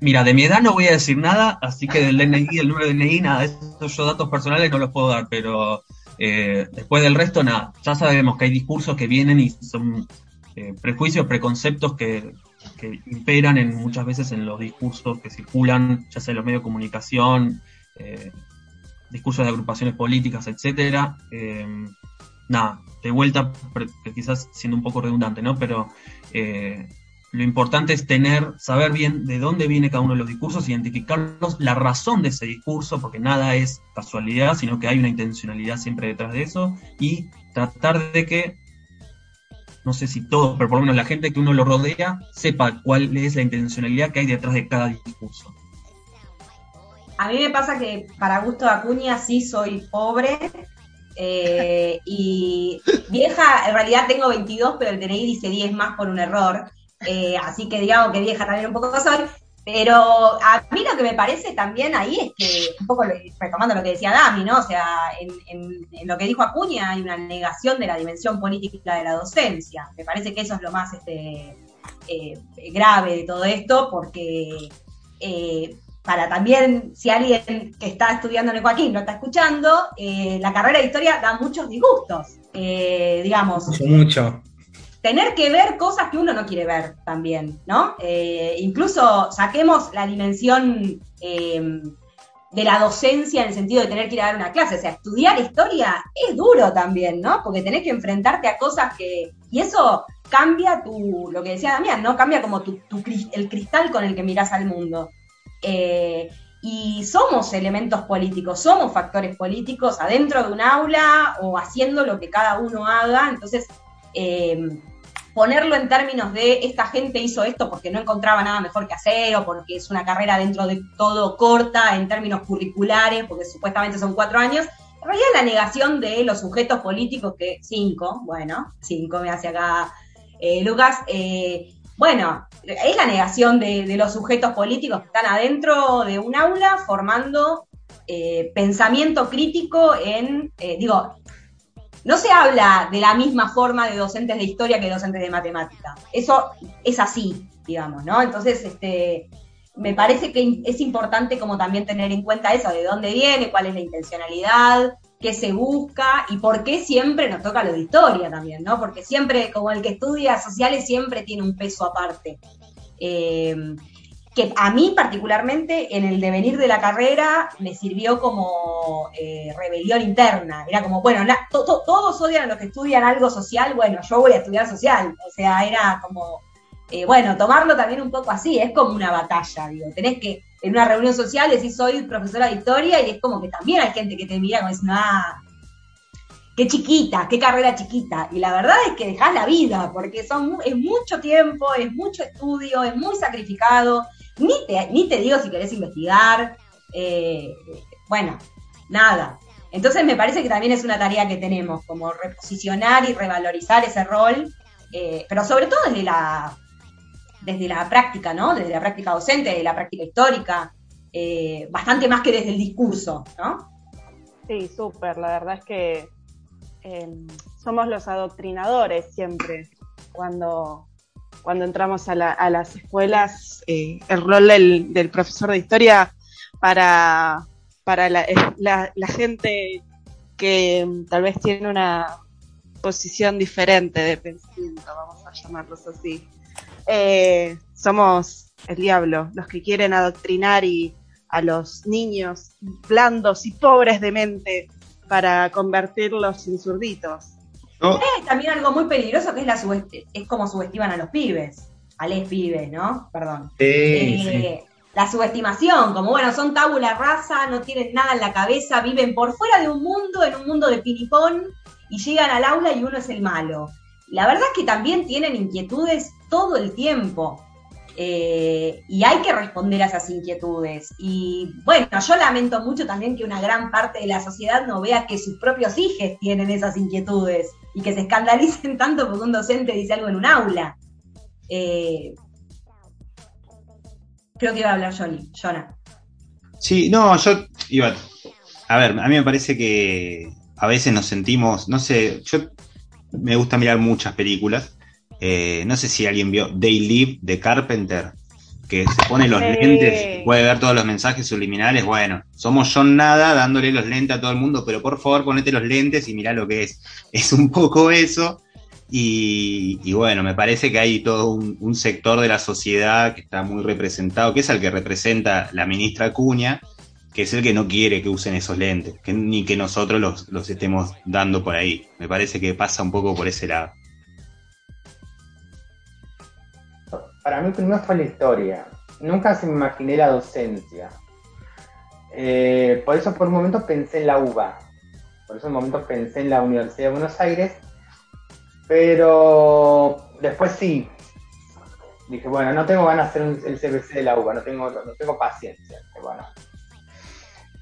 Mira, de mi edad no voy a decir nada, así que del DNI, del número de DNI, nada, esos yo datos personales no los puedo dar, pero eh, después del resto, nada, ya sabemos que hay discursos que vienen y son eh, prejuicios, preconceptos que, que imperan en, muchas veces en los discursos que circulan, ya sea en los medios de comunicación, eh, discursos de agrupaciones políticas, etcétera. Eh, nada, de vuelta, quizás siendo un poco redundante, ¿no? Pero eh, lo importante es tener, saber bien de dónde viene cada uno de los discursos, identificarlos, la razón de ese discurso, porque nada es casualidad, sino que hay una intencionalidad siempre detrás de eso, y tratar de que, no sé si todos, pero por lo menos la gente que uno lo rodea, sepa cuál es la intencionalidad que hay detrás de cada discurso. A mí me pasa que para gusto de Acuña sí soy pobre, eh, y vieja, en realidad tengo 22, pero el DNI dice 10 más por un error. Eh, así que digamos que vieja también un poco soy. Pero a mí lo que me parece también ahí es que, un poco retomando lo que decía Dami, ¿no? O sea, en, en, en, lo que dijo Acuña hay una negación de la dimensión política de la docencia. Me parece que eso es lo más este, eh, grave de todo esto, porque eh, para también, si alguien que está estudiando en el Joaquín no está escuchando, eh, la carrera de historia da muchos disgustos, eh, digamos. Mucho, mucho. Tener que ver cosas que uno no quiere ver también, ¿no? Eh, incluso saquemos la dimensión de la docencia en el sentido de tener que ir a dar una clase. O sea, estudiar historia es duro también, ¿no? Porque tenés que enfrentarte a cosas que. Y eso cambia tu. Lo que decía Damián, ¿no? Cambia como tu, tu el cristal con el que mirás al mundo. Eh, y somos elementos políticos, somos factores políticos adentro de un aula o haciendo lo que cada uno haga. Entonces, eh, ponerlo en términos de esta gente hizo esto porque no encontraba nada mejor que hacer o porque es una carrera dentro de todo corta en términos curriculares, porque supuestamente son cuatro años. En realidad la negación de los sujetos políticos que, cinco, bueno, cinco me hace acá eh, Lucas, eh, bueno, es la negación de, los sujetos políticos que están adentro de un aula formando eh, pensamiento crítico en, eh, digo, no se habla de la misma forma de docentes de historia que docentes de matemática. Eso es así, digamos, ¿no? Entonces, este, me parece que es importante como también tener en cuenta eso, de dónde viene, cuál es la intencionalidad, qué se busca y por qué siempre nos toca lo de historia también, ¿no? Porque siempre, como el que estudia sociales, siempre tiene un peso aparte. Eh, que a mí particularmente en el devenir de la carrera me sirvió como eh, rebelión interna. Era como, bueno, todos odian a los que estudian algo social, bueno, yo voy a estudiar social. O sea, era como, eh, bueno, tomarlo también un poco así, es como una batalla, digo, tenés que en una reunión social decir soy profesora de historia y es como que también hay gente que te mira como diciendo, ah, qué chiquita, qué carrera chiquita. Y la verdad es que dejás la vida, porque son, es mucho tiempo, es mucho estudio, es muy sacrificado. Ni te, ni te digo si querés investigar. Eh, bueno, nada. Entonces me parece que también es una tarea que tenemos, como reposicionar y revalorizar ese rol, eh, pero sobre todo desde la, desde la práctica, ¿no? Desde la práctica docente, desde la práctica histórica, eh, bastante más que desde el discurso, ¿no? Sí, súper. La verdad es que eh, somos los adoctrinadores siempre cuando, cuando entramos a, la, a las escuelas. Eh, el rol del, profesor de historia para, para la, la, la gente que tal vez tiene una posición diferente de pensamiento, vamos a llamarlos así. Eh, somos el diablo, los que quieren adoctrinar y a los niños blandos y pobres de mente para convertirlos en zurditos. ¿No? Es también algo muy peligroso que es la es como subestiman a los pibes, a les pibes, ¿no? Perdón. Sí, eh, sí. La subestimación, como bueno, son tabula rasa, no tienen nada en la cabeza, viven por fuera de un mundo, en un mundo de piripón, y llegan al aula y uno es el malo. La verdad es que también tienen inquietudes todo el tiempo. Eh, y hay que responder a esas inquietudes. Y bueno, yo lamento mucho también que una gran parte de la sociedad no vea que sus propios hijos tienen esas inquietudes y que se escandalicen tanto porque un docente dice algo en un aula. Eh, creo que iba a hablar Johnny, Jonah. Sí, no, yo iba. A ver, a mí me parece que a veces nos sentimos, no sé, yo me gusta mirar muchas películas. Eh, no sé si alguien vio They Live de Carpenter, que se pone los Sí. lentes y puede ver todos los mensajes subliminales. Bueno, somos John Nada dándole los lentes a todo el mundo, pero por favor ponete los lentes y mirá lo que es. Es un poco eso. Y, y bueno, me parece que hay todo un, un sector de la sociedad que está muy representado, que es el que representa la ministra Acuña, que es el que no quiere que usen esos lentes, que ni que nosotros los, los estemos dando por ahí. Me parece que pasa un poco por ese lado. Para mí primero fue la historia. Nunca se me imaginé la docencia. Eh, por eso por un momento pensé en la UBA. Por eso un momento pensé en la Universidad de Buenos Aires. Pero después sí. Dije, bueno, no tengo ganas de hacer el CBC de la UBA, no tengo, no tengo paciencia. Bueno.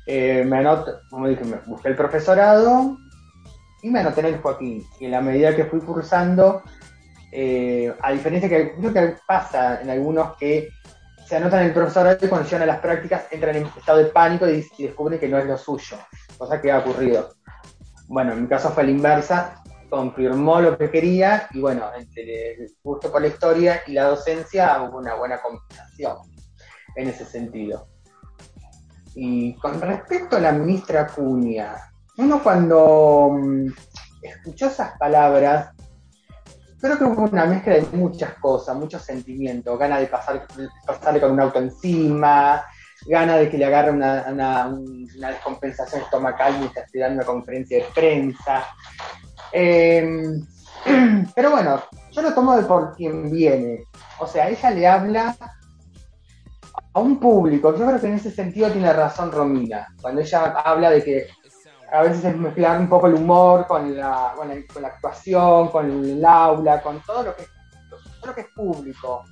Eh, me anoto, como dije, me busqué el profesorado y me anoté en el Joaquín. Y en la medida que fui cursando, eh, a diferencia que creo que pasa en algunos que se anotan el profesorado y cuando llegan a las prácticas entran en estado de pánico y, y descubren que no es lo suyo, cosa que ha ocurrido. Bueno, en mi caso fue la inversa, confirmó lo que quería y bueno, entre el gusto por la historia y la docencia hubo una buena combinación en ese sentido. Y con respecto a la ministra Acuña, uno cuando mm, escuchó esas palabras creo que hubo una mezcla de muchas cosas, muchos sentimientos, gana de pasar, pasarle con un auto encima, gana de que le agarre una, una, una descompensación estomacal mientras esté dando una conferencia de prensa. Eh, pero bueno, yo lo tomo de por quien viene. O sea, ella le habla a un público. Yo creo que en ese sentido tiene razón Romina, cuando ella habla de que a veces es mezclar un poco el humor con la, con la, actuación, con el aula, con todo lo que, todo lo que es público.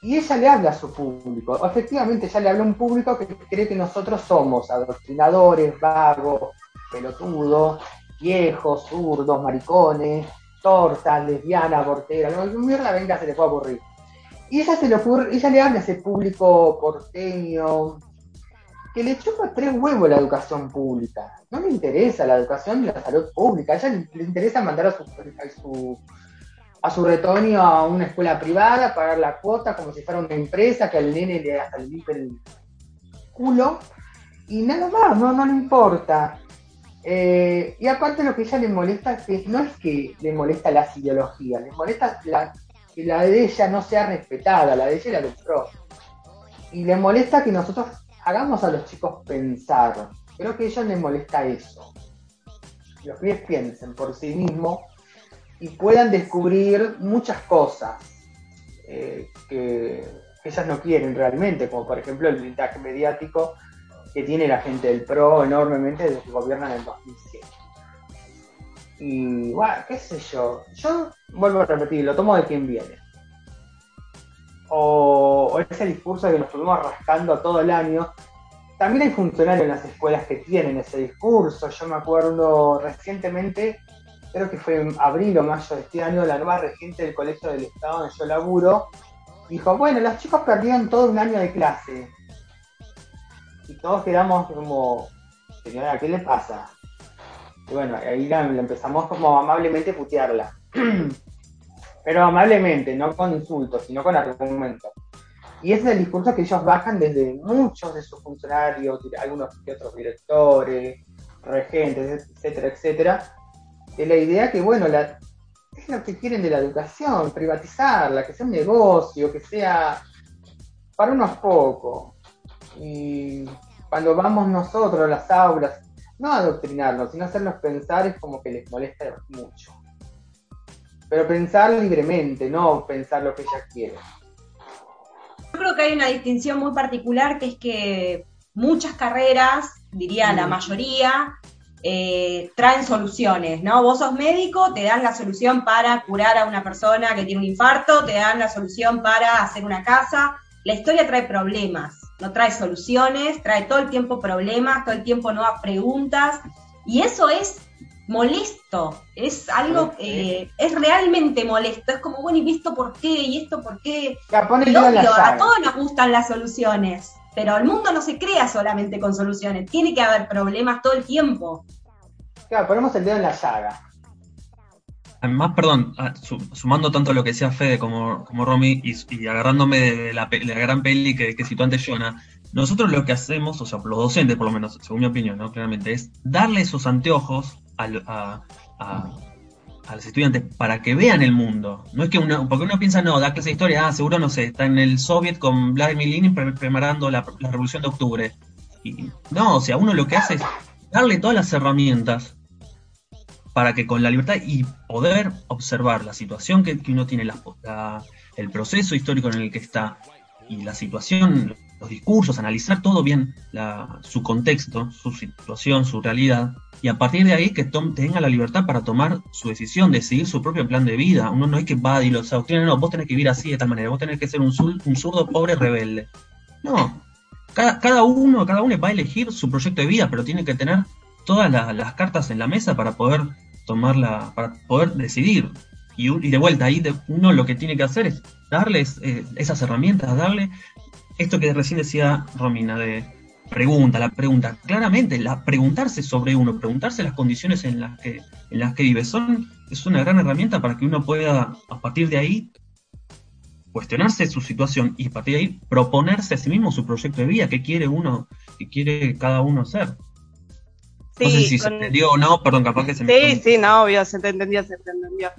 Y ella le habla a su público. Efectivamente, ella le habla a un público que cree que nosotros somos adoctrinadores, vagos, pelotudos, viejos, zurdos, maricones, tortas, lesbianas, porteras, lo que mierda venga se le puede ocurrir. Y ella se le ocurre, ella le habla a ese público porteño, que le chupa tres huevos la educación pública. No le interesa la educación y la salud pública. A ella le, interesa mandar a su, a su, a a una escuela privada, pagar la cuota como si fuera una empresa, que al nene le hasta le el culo. Y nada más, no, no le importa. Eh, y aparte lo que ella le molesta es que no es que le molesta las ideologías, le molesta que la de ella no sea respetada, la de ella y la del. Y le molesta que nosotros hagamos a los chicos pensar. Creo que a ellos les molesta eso. Los pibes piensen por sí mismos y puedan descubrir muchas cosas eh, que, ellas no quieren realmente, como por ejemplo el blindaje mediático que tiene la gente del PRO enormemente desde que gobiernan en el 2007. Y bueno, qué sé yo, yo vuelvo a repetir, lo tomo de quien viene. O, o ese discurso que nos estuvimos rascando todo el año, también hay funcionarios en las escuelas que tienen ese discurso. Yo me acuerdo recientemente, creo que fue en abril o mayo de este año, la nueva regente del colegio del estado donde yo laburo, dijo, bueno, los chicos perdieron todo un año de clase. Y todos quedamos como, señora, ¿qué le pasa? Y bueno, ahí la, la empezamos como amablemente a putearla. Pero amablemente, no con insultos, sino con argumentos. Y ese es el discurso que ellos bajan desde muchos de sus funcionarios, algunos que otros directores, regentes, etcétera, etcétera, de la idea que, bueno, la, es lo que quieren de la educación, privatizarla, que sea un negocio, que sea para unos pocos. Y cuando vamos nosotros a las aulas, no adoctrinarlos, sino hacerlos pensar es como que les molesta mucho. Pero pensar libremente, no pensar lo que ellas quieren. Yo creo que hay una distinción muy particular que es que muchas carreras, diría la mayoría, eh, traen soluciones, ¿no? Vos sos médico, te dan la solución para curar a una persona que tiene un infarto, te dan la solución para hacer una casa. La historia trae problemas, no trae soluciones, trae todo el tiempo problemas, todo el tiempo nuevas preguntas, y eso es molesto, es algo, eh, es realmente molesto, es como, bueno, ¿y esto por qué? ¿Y esto por qué? Ya, pone Y el dedo en la obvio, a todos nos gustan las soluciones, pero el mundo no se crea solamente con soluciones, tiene que haber problemas todo el tiempo. Claro, ponemos el dedo en la llaga. Además, perdón, ah, su- sumando tanto lo que decía Fede como, como Romy y, y agarrándome de la, pe- de la gran peli que, que citó antes Jonah, nosotros lo que hacemos, o sea, los docentes por lo menos, según mi opinión, ¿no? claramente, es darle esos anteojos al- a, a- a los estudiantes para que vean el mundo. No es que uno, porque uno piensa, no, da clase de historia, ah, seguro, no sé, está en el Soviet con Vladimir Lenin pre- preparando la, la revolución de octubre. Y, no, o sea, uno lo que hace es darle todas las herramientas para que con la libertad y poder observar la situación que, que uno tiene, la- la- el proceso histórico en el que está y la situación, los discursos, analizar todo bien su contexto, su situación, su realidad, y a partir de ahí que tom- tenga la libertad para tomar su decisión, de seguir su propio plan de vida. Uno no es que va y los adoctrina, no, vos tenés que vivir así de tal manera, vos tenés que ser un, zur- un zurdo pobre rebelde. No, cada, cada uno, cada uno va a elegir su proyecto de vida, pero tiene que tener todas la- las cartas en la mesa para poder tomarla, para poder decidir. Y, de vuelta, ahí uno lo que tiene que hacer es darles eh, esas herramientas, darle esto que recién decía Romina, de pregunta, la pregunta. Claramente, la, preguntarse sobre uno, preguntarse las condiciones en las que, en las que vive, son, es una gran herramienta para que uno pueda, a partir de ahí, cuestionarse su situación y a partir de ahí proponerse a sí mismo su proyecto de vida, qué quiere uno, qué quiere cada uno hacer. no sé si se entendió o no, perdón, capaz que se me Sí, sí, no, obvio, se te entendió, se te entendió.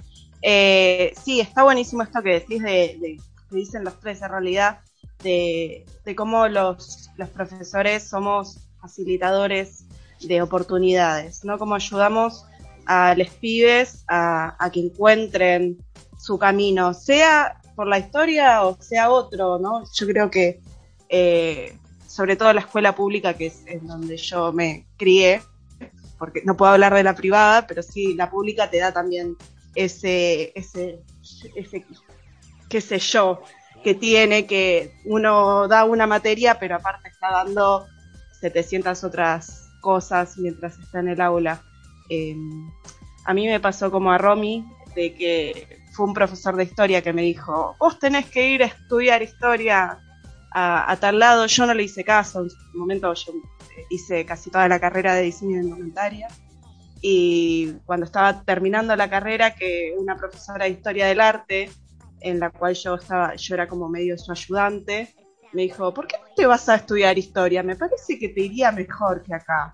Eh, sí, está buenísimo esto que decís de, de- que dicen los tres en realidad, de, cómo los, los profesores somos facilitadores de oportunidades, ¿no? Cómo ayudamos a los pibes a, a que encuentren su camino, sea por la historia o sea otro, ¿no? Yo creo que, eh, sobre todo la escuela pública, que es en donde yo me crié, porque no puedo hablar de la privada, pero sí, la pública te da también ese, ese, ese, qué sé yo, que tiene, que uno da una materia, pero aparte está dando 700 otras cosas mientras está en el aula. Eh, a mí me pasó como a Romy, de que fue un profesor de historia que me dijo, vos tenés que ir a estudiar historia a, a tal lado, yo no le hice caso, en su momento yo hice casi toda la carrera de diseño de indumentaria y cuando estaba terminando la carrera que una profesora de historia del arte en la cual yo estaba yo era como medio su ayudante me dijo ¿por qué no te vas a estudiar historia? me parece que te iría mejor que acá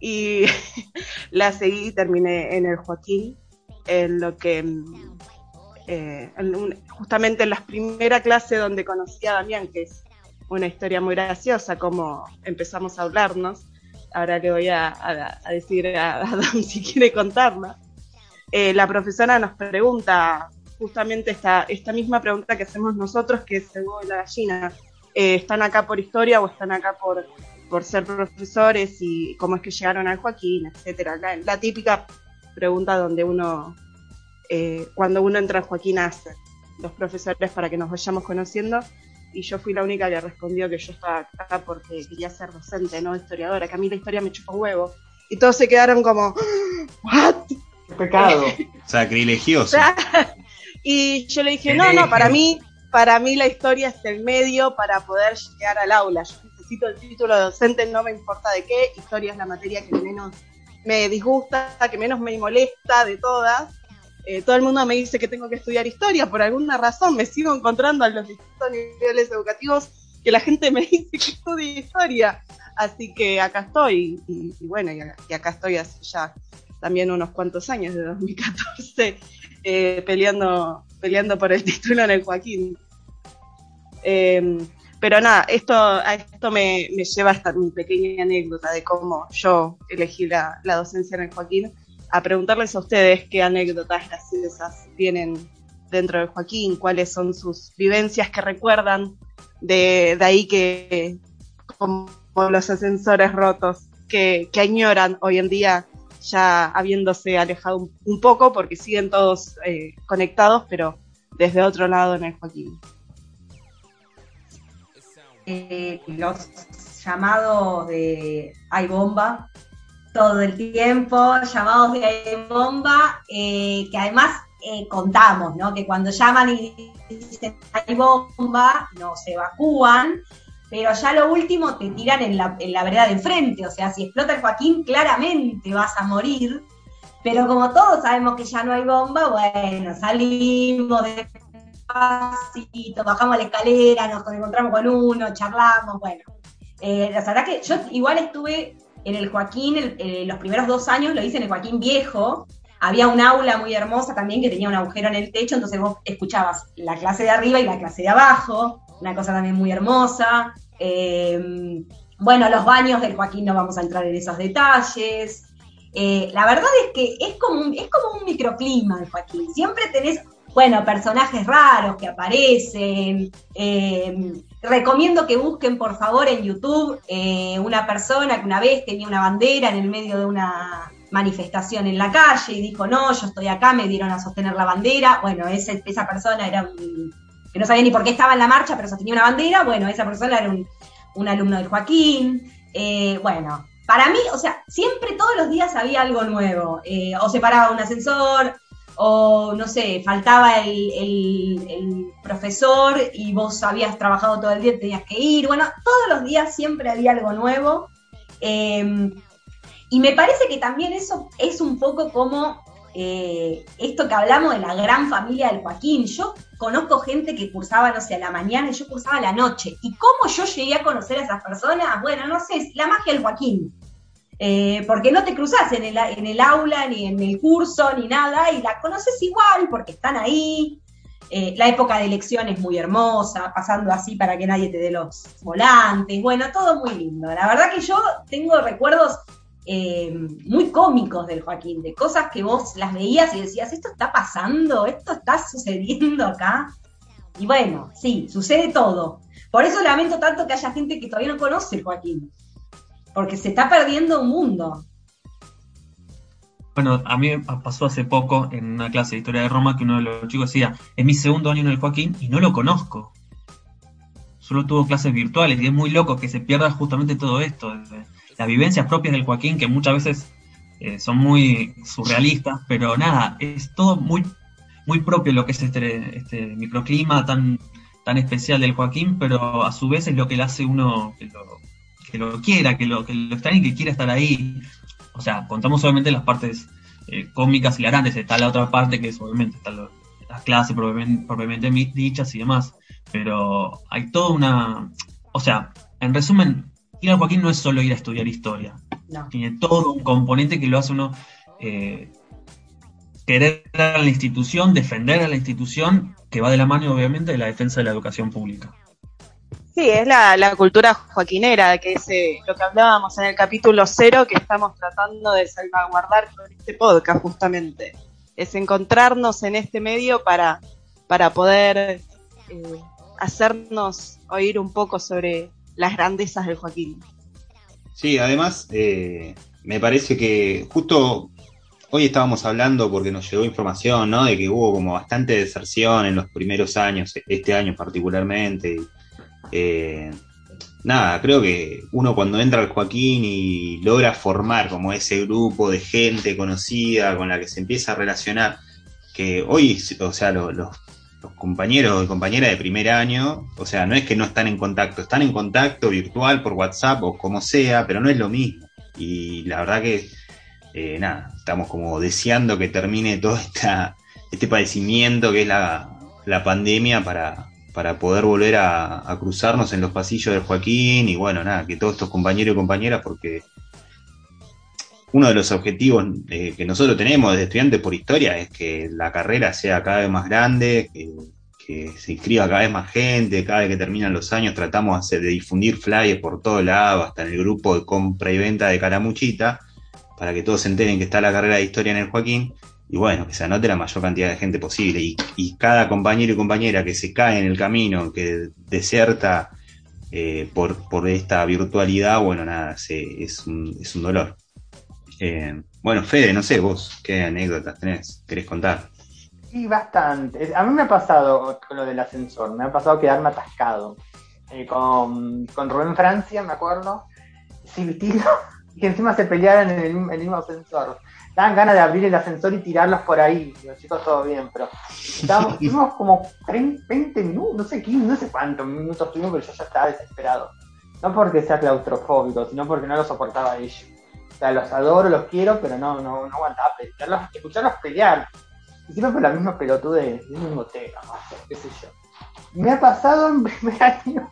y la seguí y terminé en el Joaquín en lo que eh, justamente en la primera clase donde conocí a Damián que es una historia muy graciosa, como empezamos a hablarnos. Ahora le voy a, a- a decir a Adam si quiere contarla. Eh, la profesora nos pregunta justamente esta, esta misma pregunta que hacemos nosotros, que es el huevo y la gallina. Eh, ¿Están acá por historia o están acá por, por ser profesores y cómo es que llegaron al Joaquín, etcétera? La, la típica pregunta donde uno, eh, cuando uno entra al Joaquín, hace los profesores para que nos vayamos conociendo y yo fui la única que respondió que yo estaba acá porque quería ser docente, no historiadora, que a mí la historia me chupa huevo. Y todos se quedaron como, ¿what? Pecado. Sacrilegioso. Y yo le dije, no, no, para mí, para mí la historia es el medio para poder llegar al aula. Yo necesito el título de docente, no me importa de qué, historia es la materia que menos me disgusta, que menos me molesta de todas. Eh, todo el mundo me dice que tengo que estudiar historia, por alguna razón me sigo encontrando a los distintos niveles educativos que la gente me dice que estudie historia. Así que acá estoy, y, y bueno, y, acá estoy hace ya también unos cuantos años, de 2014, eh, peleando, peleando por el título en el Joaquín. Eh, pero nada, esto, a esto me, lleva hasta mi pequeña anécdota de cómo yo elegí la, docencia en el Joaquín, a preguntarles a ustedes qué anécdotas graciosas tienen dentro del Joaquín, cuáles son sus vivencias que recuerdan de, ahí que, como los ascensores rotos, que añoran hoy en día ya habiéndose alejado un, poco porque siguen todos eh, conectados, pero desde otro lado en el Joaquín. Eh, los llamados de hay bomba, todo el tiempo, llamados de bomba, eh, que además eh, contamos, ¿no? Que cuando llaman y dicen hay bomba, no se evacúan, pero ya lo último te tiran en la, en la vereda de enfrente, o sea, si explota el Joaquín, claramente vas a morir, pero como todos sabemos que ya no hay bomba, bueno, salimos despacito, bajamos la escalera, nos encontramos con uno, charlamos, bueno. Eh, la verdad que yo igual estuve en el Joaquín, eh, los primeros dos años lo hice en el Joaquín Viejo. Había un aula muy hermosa también que tenía un agujero en el techo, entonces vos escuchabas la clase de arriba y la clase de abajo, una cosa también muy hermosa. Eh, bueno, los baños del Joaquín no vamos a entrar en esos detalles. Eh, la verdad es que es como, un, es como un microclima el Joaquín. Siempre tenés, bueno, personajes raros que aparecen, Recomiendo que busquen, por favor, en YouTube eh, una persona que una vez tenía una bandera en el medio de una manifestación en la calle y dijo, no, yo estoy acá, me dieron a sostener la bandera. Bueno, esa persona era un, que no sabía ni por qué estaba en la marcha, pero sostenía una bandera. Bueno, esa persona era un, alumno del Joaquín. Eh, bueno, para mí, o sea, siempre todos los días había algo nuevo. Eh, o se paraba un ascensor, o no sé, faltaba el, profesor y vos habías trabajado todo el día, tenías que ir. Bueno, todos los días siempre había algo nuevo. Em, y me parece que también eso es un poco como eh, esto que hablamos de la gran familia del Joaquín. Yo conozco gente que cursaba, no sé, a la mañana y yo cursaba la noche. ¿Y cómo yo llegué a conocer a esas personas? Bueno, no sé, la magia del Joaquín. Eh, porque no te cruzas en el, en el aula, ni en el curso, ni nada, y la conoces igual porque están ahí. Eh, la época de elección es muy hermosa, pasando así para que nadie te dé los volantes. Bueno, todo muy lindo. La verdad que yo tengo recuerdos eh, muy cómicos del Joaquín, de cosas que vos las veías y decías, esto está pasando, esto está sucediendo acá. Y bueno, sí, sucede todo. Por eso lamento tanto que haya gente que todavía no conoce el Joaquín porque se está perdiendo un mundo. Bueno, a mí pasó hace poco en una clase de historia de Roma que uno de los chicos decía, es mi segundo año en el Joaquín y no lo conozco. Solo tuvo clases virtuales y es muy loco que se pierda justamente todo esto, las vivencias propias del Joaquín que muchas veces eh, son muy surrealistas, pero nada, es todo muy, muy propio lo que es este, este microclima tan, tan especial del Joaquín, pero a su vez es lo que le hace uno que lo, que lo quiera, que lo, que lo extrañe que quiera estar ahí. O sea, contamos obviamente las partes eh, cómicas y grandes, está la otra parte que es obviamente están las clases propiamente, dichas y demás. Pero hay toda una. O sea, en resumen, ir a Joaquín no es solo ir a estudiar historia. Tiene todo un componente que lo hace uno eh, querer a la institución, defender a la institución, que va de la mano obviamente de la defensa de la educación pública. Sí, es la, cultura joaquinera, que es eh, lo que hablábamos en el capítulo cero que estamos tratando de salvaguardar con este podcast justamente. Es encontrarnos en este medio para, para poder eh, hacernos oír un poco sobre las grandezas del Joaquín. Sí, además eh, me parece que justo hoy estábamos hablando porque nos llegó información, ¿no? De que hubo como bastante deserción en los primeros años, este año particularmente. Eh, nada, creo que uno cuando entra al Joaquín y logra formar como ese grupo de gente conocida con la que se empieza a relacionar, que hoy, o sea, los, compañeros y compañeras de primer año, o sea, no es que no están en contacto, están en contacto virtual por WhatsApp o como sea, pero no es lo mismo. Y la verdad que, eh, nada, estamos como deseando que termine todo esta, este padecimiento que es la, la pandemia para, para poder volver a, cruzarnos en los pasillos del Joaquín y bueno, nada, que todos estos compañeros y compañeras, porque uno de los objetivos eh, que nosotros tenemos desde estudiantes por historia es que la carrera sea cada vez más grande, que, se inscriba cada vez más gente, cada vez que terminan los años tratamos de difundir flyers por todo lado, hasta en el grupo de compra y venta de Caramuchita, para que todos se enteren que está la carrera de historia en el Joaquín y bueno, que se anote la mayor cantidad de gente posible. Y, cada compañero y compañera que se cae en el camino, que deserta eh, por, por esta virtualidad, bueno, nada, es, un, es un dolor. Eh, bueno, Fede, no sé, vos, ¿qué anécdotas tenés? ¿Querés contar? Sí, bastante. A mí me ha pasado con lo del ascensor, me ha pasado quedarme atascado. Eh, con, con Rubén Francia, me acuerdo. Sí, y que encima se pelearan en el, en el mismo ascensor. Daban ganas de abrir el ascensor y tirarlos por ahí. Los chicos, todo bien, pero estábamos, tuvimos como 30, 20 minutos, no sé 15, no sé cuántos minutos tuvimos, pero yo ya estaba desesperado. No porque sea claustrofóbico, sino porque no lo soportaba ellos. O sea, los adoro, los quiero, pero no, no, no aguantaba pelearlos, escucharlos pelear. Y siempre fue la misma pelotude del mismo tema, qué sé yo. Me ha pasado en primer año.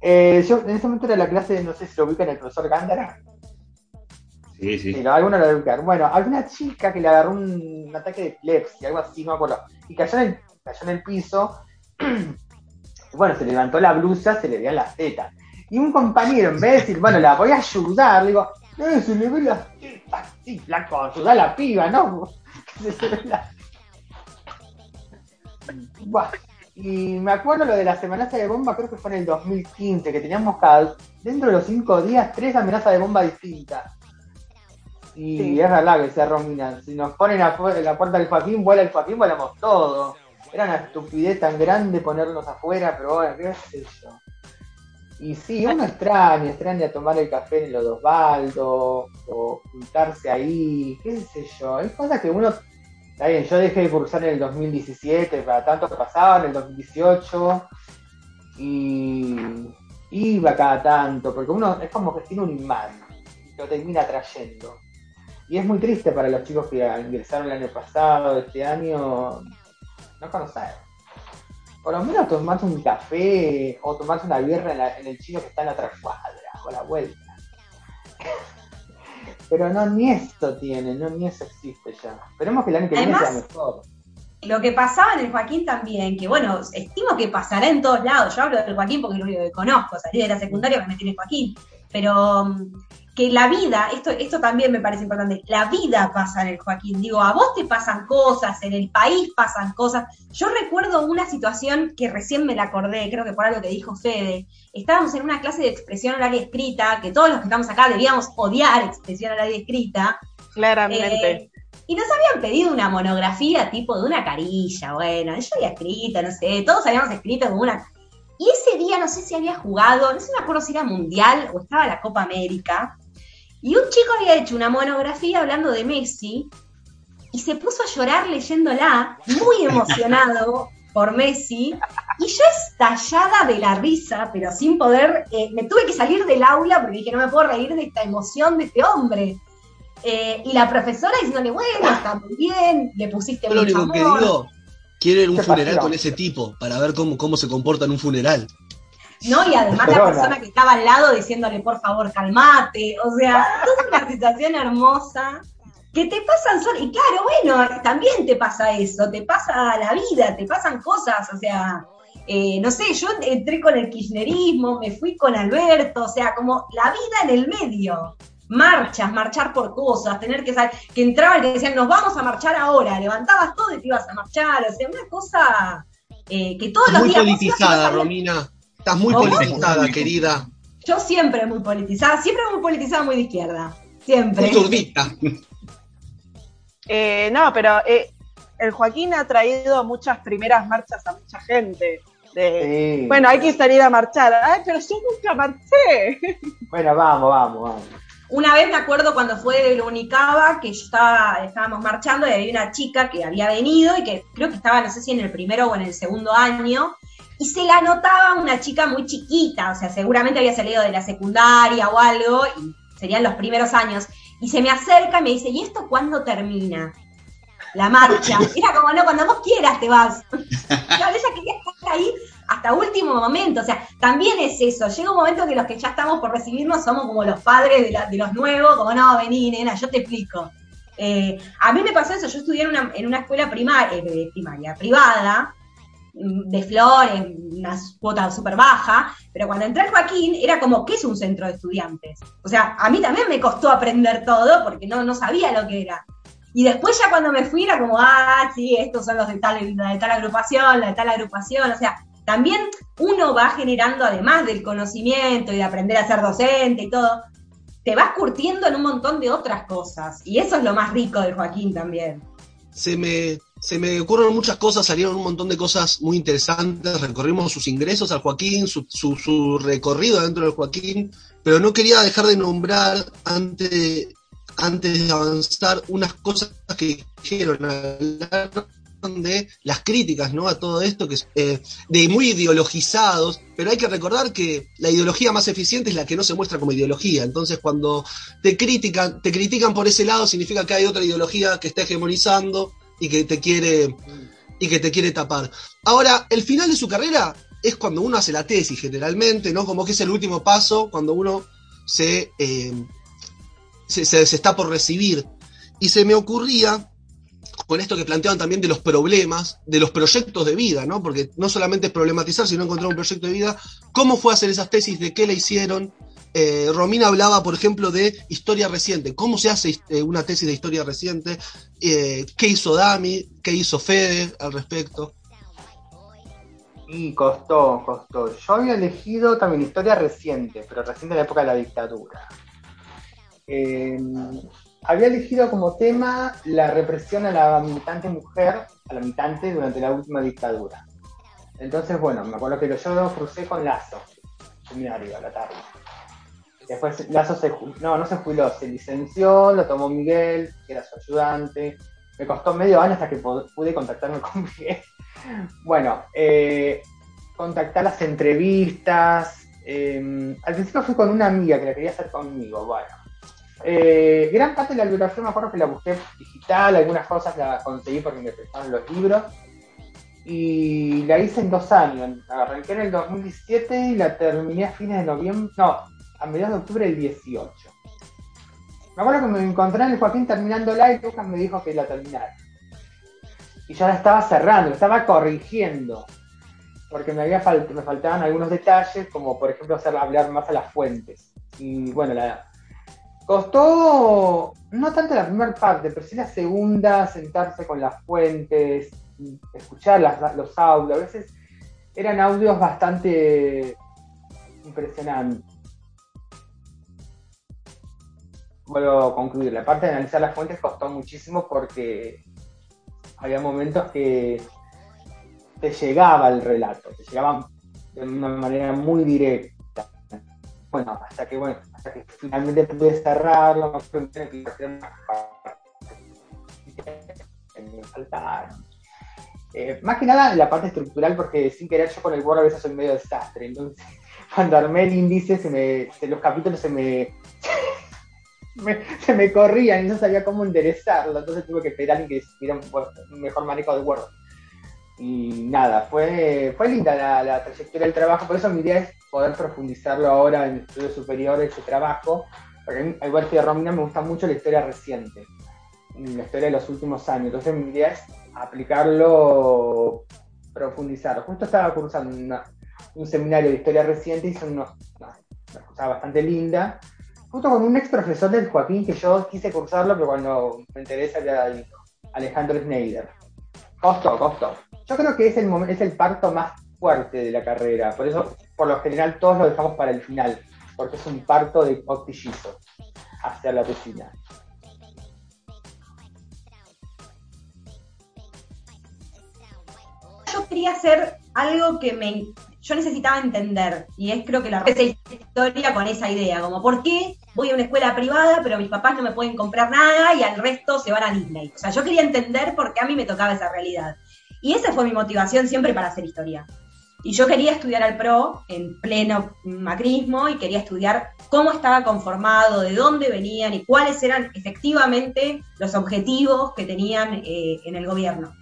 Eh, yo en ese momento era la clase, no sé si lo ubican el profesor Gándara. Sí, sí. Sí, no, alguno lo debe ubicar. Bueno, había una chica que le agarró un, un ataque de epilepsia, algo así, no me acuerdo. Y cayó en el, cayó en el piso. bueno, se levantó la blusa, se le veían las tetas. Y un compañero, en vez de decir, bueno, la voy a ayudar, digo, eh, se le ve las tetas, sí, flaco, ayuda a la piba, ¿no? Que se le ve la- Buah. Y me acuerdo lo de las amenazas de bomba, creo que fue en el 2015, que teníamos cada, dentro de los cinco días tres amenazas de bomba distintas. Y Sí. es verdad que decía Romina, si nos ponen en la puerta del Joaquín, vuela el Joaquín, volamos todo. Era una estupidez tan grande ponernos afuera, pero bueno, qué sé yo. Y sí, uno extraña, extraña tomar el café en el Osvaldo, o juntarse ahí, qué sé yo. Hay cosas que uno Está bien, yo dejé de cursar en el 2017, para tanto pasaba en el 2018 y iba cada tanto, porque uno es como que tiene un imán, lo termina trayendo. Y es muy triste para los chicos que ingresaron el año pasado, este año, no conocer. Por lo menos tomarse un café o tomarse una birra en, la- en el chino que está en la otra cuadra, o la vuelta. Pero no, ni esto tiene, no, ni eso existe ya. Esperemos que el año que viene sea mejor. Lo que pasaba en el Joaquín también, que bueno, estimo que pasará en todos lados. Yo hablo del Joaquín porque es lo único que conozco, salí de la secundaria me metí en el Joaquín. Pero mm, que la vida, esto, esto también me parece importante, la vida pasa en el Joaquín. Digo, a vos te pasan cosas, en el país pasan cosas. Yo recuerdo una situación que recién me la acordé, creo que por algo que dijo Fede. Estábamos en una clase de expresión oral y escrita, que todos los que estamos acá debíamos odiar expresión oral y escrita. Claramente. Eh, y nos habían pedido una monografía tipo de una carilla, bueno, yo había escrito, no sé, todos habíamos escrito como una... Y ese día no sé si había jugado, no sé me acuerdo si era mundial o estaba la Copa América, y un chico había hecho una monografía hablando de Messi y se puso a llorar leyéndola, muy emocionado por Messi, y yo estallada de la risa, pero sin poder, eh, me tuve que salir del aula porque dije, no me puedo reír de esta emoción de este hombre. Eh, y la profesora diciéndole, bueno, está muy bien, le pusiste lo mucho único que amor. digo, quiero ir a un funeral pasión. con ese tipo para ver cómo, cómo se comporta en un funeral. ¿no? Y además la persona que estaba al lado diciéndole, por favor, calmate. O sea, es una situación hermosa que te pasan sol Y claro, bueno, también te pasa eso, te pasa la vida, te pasan cosas, o sea, eh, no sé, yo entré con el kirchnerismo, me fui con Alberto, o sea, como la vida en el medio. Marchas, marchar por cosas, tener que saber, que entraba y te decían, nos vamos a marchar ahora, levantabas todo y te ibas a marchar, o sea, una cosa eh, que todos los Muy días... vos ibas y no politizada, Romina. Estás muy ¿Cómo? politizada, querida. Yo siempre muy politizada, siempre muy politizada, muy de izquierda. Siempre. Muy zurdita. Eh, no, pero eh, el Joaquín ha traído muchas primeras marchas a mucha gente. De, Sí. Bueno, hay que salir a marchar. Ay, pero yo nunca marché. Bueno, vamos, vamos, vamos. Una vez me acuerdo cuando fue de la Unicaba, que yo estaba, estábamos marchando y había una chica que había venido y que creo que estaba, no sé si en el primero o en el segundo año, y se la notaba una chica muy chiquita, o sea, seguramente había salido de la secundaria o algo, y serían los primeros años. Y se me acerca y me dice, ¿y esto cuándo termina? La marcha. Era como, no, cuando vos quieras te vas. Claro, ella quería estar ahí hasta último momento. O sea, también es eso. Llega un momento que los que ya estamos por recibirnos somos como los padres de, los nuevos, como no, vení, nena, yo te explico. Eh, a mí me pasó eso, yo estudié en una, en una escuela primaria, eh, primaria, privada, mm, de flores, una cuota súper baja, pero cuando entré al Joaquín era como, ¿qué es un centro de estudiantes? O sea, a mí también me costó aprender todo porque no, no sabía lo que era. Y después ya cuando me fui era como, ah, sí, estos son los de tal, de tal agrupación, la de tal agrupación, o sea, también uno va generando, además del conocimiento y de aprender a ser docente y todo, te vas curtiendo en un montón de otras cosas. Y eso es lo más rico del Joaquín también. se me, se me ocurren muchas cosas, salieron un montón de cosas muy interesantes, recorrimos sus ingresos al Joaquín, su, su, recorrido dentro del Joaquín, pero no quería dejar de nombrar antes de, antes de avanzar unas cosas que dijeron hablar de las críticas ¿no? a todo esto, que eh, de muy ideologizados, pero hay que recordar que la ideología más eficiente es la que no se muestra como ideología. Entonces, cuando te critican, te critican por ese lado, significa que hay otra ideología que está hegemonizando y que te quiere y que te quiere tapar. Ahora, el final de su carrera es cuando uno hace la tesis, generalmente, ¿no? Como que es el último paso cuando uno se, eh, se- se está por recibir. Y se me ocurría con esto que planteaban también de los problemas, de los proyectos de vida, ¿no? Porque no solamente es problematizar, sino encontrar un proyecto de vida. ¿Cómo fue hacer esas tesis? ¿De qué la hicieron? Eh, Romina hablaba, por ejemplo, de historia reciente. ¿Cómo se hace eh, una tesis de historia reciente? Eh, ¿Qué hizo Dami? ¿Qué hizo Fede al respecto? Y costó, costó. Yo había elegido también historia reciente, pero reciente en la época de la dictadura. Había elegido como tema la represión a la militante mujer, a la militante durante la última dictadura. Entonces, bueno, me acuerdo que yo lo crucé con Lazo, seminario a la tarde. Después Lazo se no, no se jubiló, se licenció, lo tomó Miguel, que era su ayudante. Me costó medio año hasta que pude contactarme con Miguel. Bueno, eh, contactar las entrevistas. eh, al principio fui con una amiga que la quería hacer conmigo. Bueno, Eh, gran parte de la bibliografía me acuerdo que la busqué digital, algunas cosas la conseguí porque me prestaron los libros. Y la hice en dos años. Arranqué en el 2017 y la terminé a fines de noviembre. No, a mediados de octubre del 18. Me acuerdo que me encontré en el Joaquín terminándola y Lucas me dijo que la terminara. Y yo la estaba cerrando, la estaba corrigiendo. Porque me, había fal- me faltaban algunos detalles, como por ejemplo hacer hablar más a las fuentes. Y bueno, la, Costó no tanto la primera parte, pero sí la segunda, sentarse con las fuentes, escuchar las- los audios. A veces eran audios bastante impresionantes. Vuelvo a concluir. La parte de analizar las fuentes costó muchísimo porque había momentos que te llegaba el relato, te llegaba de una manera muy directa. Bueno, hasta que bueno, hasta que finalmente pude cerrarlo, me faltaron. Eh, más que nada la parte estructural, porque sin querer yo con el Word a veces soy medio desastre. Entonces, cuando armé el índice, se me, se- los capítulos se me, se me corrían y no sabía cómo enderezarlo. Entonces tuve que pedir a alguien que Word- un mejor manejo de Word. Y nada, fue, fue linda la, la trayectoria del trabajo. Por eso mi idea es poder profundizarlo ahora en estudios superiores, ese trabajo. Porque a igual que Romina, me gusta mucho la historia reciente, la historia de los últimos años. Entonces mi idea es aplicarlo, profundizarlo. Justo estaba cursando un seminario de historia reciente y son unos, una, una cosa bastante linda. Justo con un ex profesor del Joaquín que yo quise cursarlo, pero cuando me enteré había Alejandro Schneider. Costó, costó. Yo creo que es el, es el parto más fuerte de la carrera, por eso por lo general todos lo dejamos para el final, porque es un parto de octillizo hacia la piscina. yo quería hacer algo que me yo necesitaba entender y es creo que la esa historia con esa idea como por qué voy a una escuela privada pero mis papás no me pueden comprar nada y al resto se van a Disney o sea yo quería entender por qué a mí me tocaba esa realidad. Y esa fue mi motivación siempre para hacer historia y yo quería estudiar al pro en pleno macrismo y quería estudiar cómo estaba conformado, de dónde venían y cuáles eran efectivamente los objetivos que tenían eh, en el gobierno.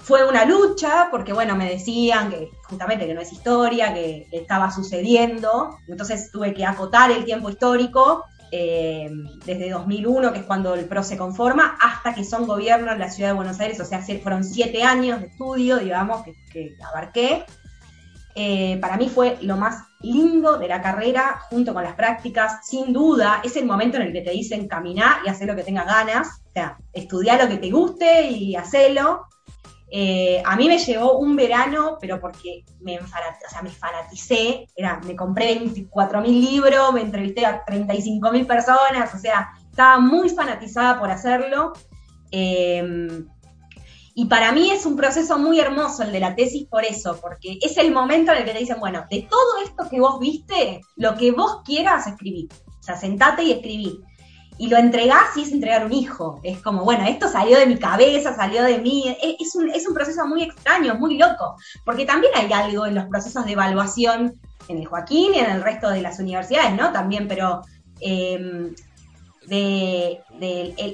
Fue una lucha, porque bueno, me decían que justamente que no es historia, que estaba sucediendo, entonces tuve que acotar el tiempo histórico eh, desde 2001, que es cuando el PRO se conforma, hasta que son gobierno en la ciudad de Buenos Aires, o sea, se- fueron siete años de estudio, digamos, que abarqué. Eh, para mí fue lo más lindo de la carrera, junto con las prácticas, sin duda, es el momento en el que te dicen caminar y hacer lo que tengas ganas, o sea, estudiar lo que te guste y hacelo. Eh, a mí me llevó un verano, pero porque me, o sea, me fanaticé, era, me compré 24.000 libros, me entrevisté a 35.000 personas, o sea, estaba muy fanatizada por hacerlo. Eh, Y para mí es un proceso muy hermoso el de la tesis por eso, porque es el momento en el que te dicen, bueno, de todo esto que vos viste, lo que vos quieras escribir. O sea, sentate y escribí. Y lo entregás y es entregar un hijo. Es como, bueno, esto salió de mi cabeza, salió de mí. Es, un, es un proceso muy extraño, muy loco. Porque también hay algo en los procesos de evaluación en el Joaquín y en el resto de las universidades, ¿no? También, pero eh, de,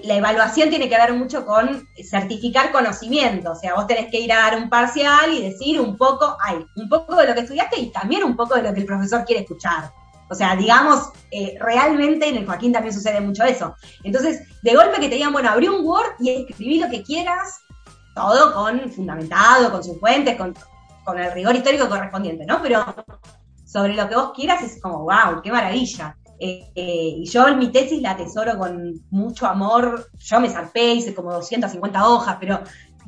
la evaluación tiene que ver mucho con certificar conocimiento, o sea, vos tenés que ir a dar un parcial y decir un poco, ay, un poco de lo que estudiaste y también un poco de lo que el profesor quiere escuchar. O sea, digamos, eh, realmente en el Joaquín también sucede mucho eso. Entonces, de golpe que te digan, bueno, abrí un Word y escribí lo que quieras, todo con fundamentado, con sus fuentes, con el rigor histórico correspondiente, ¿no? Pero sobre lo que vos quieras es como, wow, qué maravilla. Eh, eh, y yo en mi tesis la atesoro con mucho amor. Yo me zarpé, hice como 250 hojas, pero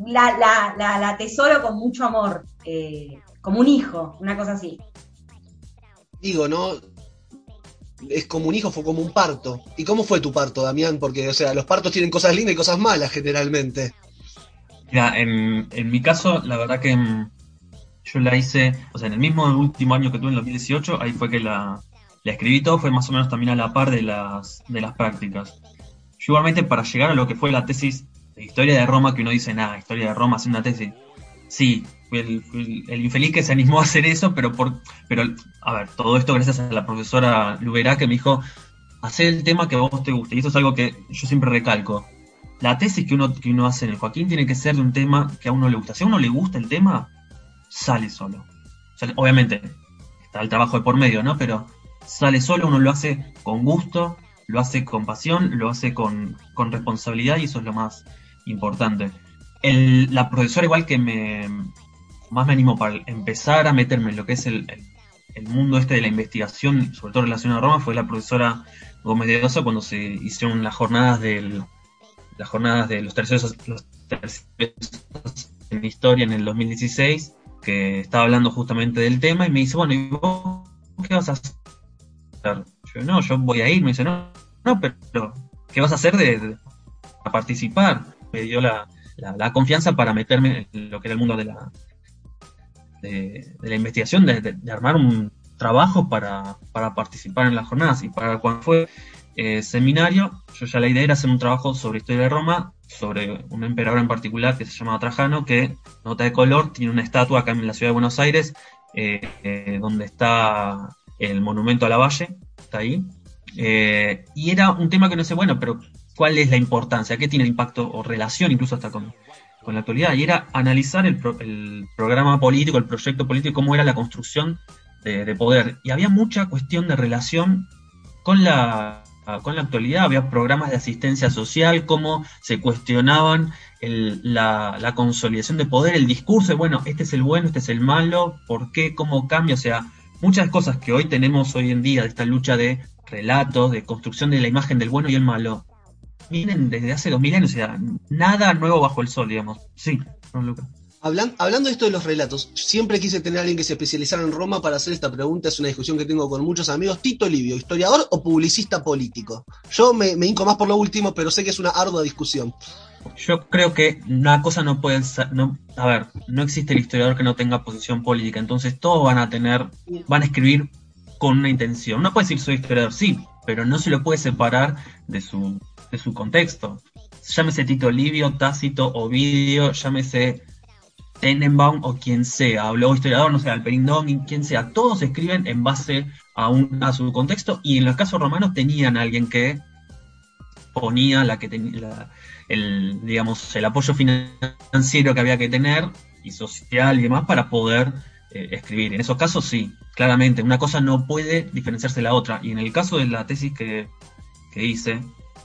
la, la, la, la atesoro con mucho amor, eh, como un hijo, una cosa así. Digo, ¿no? Es como un hijo, fue como un parto. ¿Y cómo fue tu parto, Damián? Porque, o sea, los partos tienen cosas lindas y cosas malas generalmente. Mira, en, en mi caso, la verdad que mm, yo la hice, o sea, en el mismo último año que tuve en 2018, ahí fue que la, la escribí todo, fue más o menos también a la par de las, de las prácticas. Yo igualmente para llegar a lo que fue la tesis de historia de Roma, que uno dice, nada, historia de Roma, hacer una tesis. Sí, fui el, infeliz que se animó a hacer eso, pero por, pero, a ver, todo esto gracias a la profesora Luberá que me dijo, hacer el tema que a vos te guste. Y esto es algo que yo siempre recalco la tesis que uno, que uno hace en el Joaquín tiene que ser de un tema que a uno le gusta. Si a uno le gusta el tema, sale solo. Obviamente, está el trabajo de por medio, ¿no? Pero sale solo, uno lo hace con gusto, lo hace con pasión, lo hace con, con responsabilidad y eso es lo más importante. La profesora igual que me más me animó para empezar a meterme en lo que es el, el- el mundo este de la investigación, sobre todo relacionado a Roma, fue la profesora Gómez de Oso cuando se hicieron las jornadas del, las jornadas de los terceros, los terceros en historia en el 2016, que estaba hablando justamente del tema, y me dice, bueno, ¿y vos qué vas a hacer? Yo, no, yo voy a ir, me dice, no, no, pero ¿qué vas a hacer de, a participar? Me dio la, la- confianza para meterme en lo que era el mundo de la, de, la investigación, de armar un trabajo para, para participar en las jornadas. Y para cuando fue eh, seminario, yo ya la idea era hacer un trabajo sobre historia de Roma, sobre un emperador en particular que se llamaba Trajano, que, nota de color, tiene una estatua acá en la ciudad de Buenos Aires, eh, eh, donde está el monumento a la Valle, está ahí. Eh, y era un tema que no sé, bueno, pero ¿cuál es la importancia? ¿Qué tiene impacto o relación incluso hasta con, con la actualidad? Y era analizar el, el programa político, el proyecto político, cómo era la construcción de, de poder. Y había mucha cuestión de relación con la, con la actualidad. Había programas de asistencia social, cómo se cuestionaban el- la, la consolidación de poder, el discurso de, bueno, este es el bueno, este es el malo, ¿por qué? ¿Cómo cambia? O sea, muchas cosas que hoy tenemos hoy en día de esta lucha de relatos, de construcción de la imagen del bueno y el malo, vienen desde hace dos mil años, o sea, nada nuevo bajo el sol, digamos. Sí, don Lucas. Hablan- hablando de esto de los relatos, siempre quise tener a alguien que se especializara en Roma para hacer esta pregunta. Es una discusión que tengo con muchos amigos. Tito Livio, historiador o publicista político. Yo me, me hinco más por lo último, pero sé que es una ardua discusión. Yo creo que una cosa no puede ser, no, a ver, no existe el historiador que no tenga posición política, entonces todos van a tener, van a escribir con una intención. Uno puede decir soy historiador, sí, pero no se lo puede separar de su, de su contexto. Llámese Tito Livio, Tácito, Ovidio, llámese Tenenbaum o quien sea, habló historiador, no sé, Alperín quien sea, todos escriben en base a, un, a su contexto y en los casos romanos tenían a alguien que ponía la que tenía el digamos el apoyo financiero que había que tener y social y demás para poder eh, escribir. En esos casos sí, claramente, una cosa no puede diferenciarse de la otra. Y en el caso de la tesis que, que hice,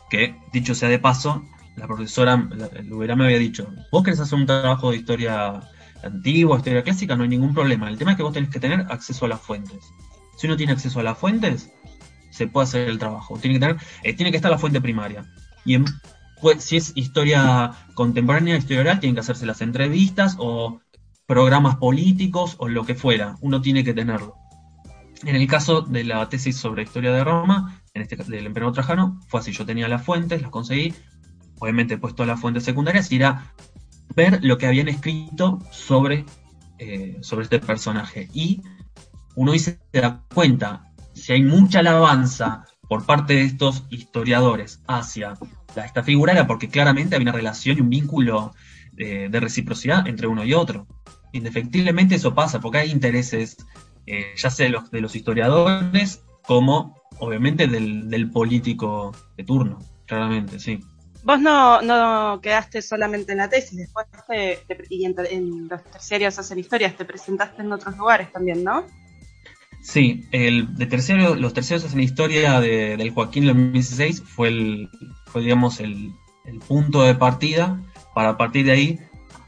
que dicho sea de paso, la profesora Lubera me había dicho, vos querés hacer un trabajo de historia antigua, historia clásica, no hay ningún problema. El tema es que vos tenés que tener acceso a las fuentes. Si uno tiene acceso a las fuentes, se puede hacer el trabajo. Tiene que tener, eh, tiene que estar la fuente primaria. Y en- pues, si es historia contemporánea, historia oral, tienen que hacerse las entrevistas o programas políticos o lo que fuera. Uno tiene que tenerlo. En el caso de la tesis sobre historia de Roma, en este del emperador Trajano, fue así. Yo tenía las fuentes, las conseguí. Obviamente he puesto las fuentes secundarias y era ver lo que habían escrito sobre, eh, sobre este personaje. Y uno se da cuenta, si hay mucha alabanza por parte de estos historiadores hacia esta figura, era porque claramente había una relación y un vínculo de, reciprocidad entre uno y otro. Indefectiblemente eso pasa, porque hay intereses, eh, ya sea de los, de los historiadores, como obviamente del, del político de turno, claramente, sí. Vos no, no quedaste solamente en la tesis, después y en, los terciarios hacen historias, te presentaste en otros lugares también, ¿no? Sí, el de terciario, los terciarios hacen historia de, del Joaquín del 2016 fue el, fue digamos el, punto de partida para a partir de ahí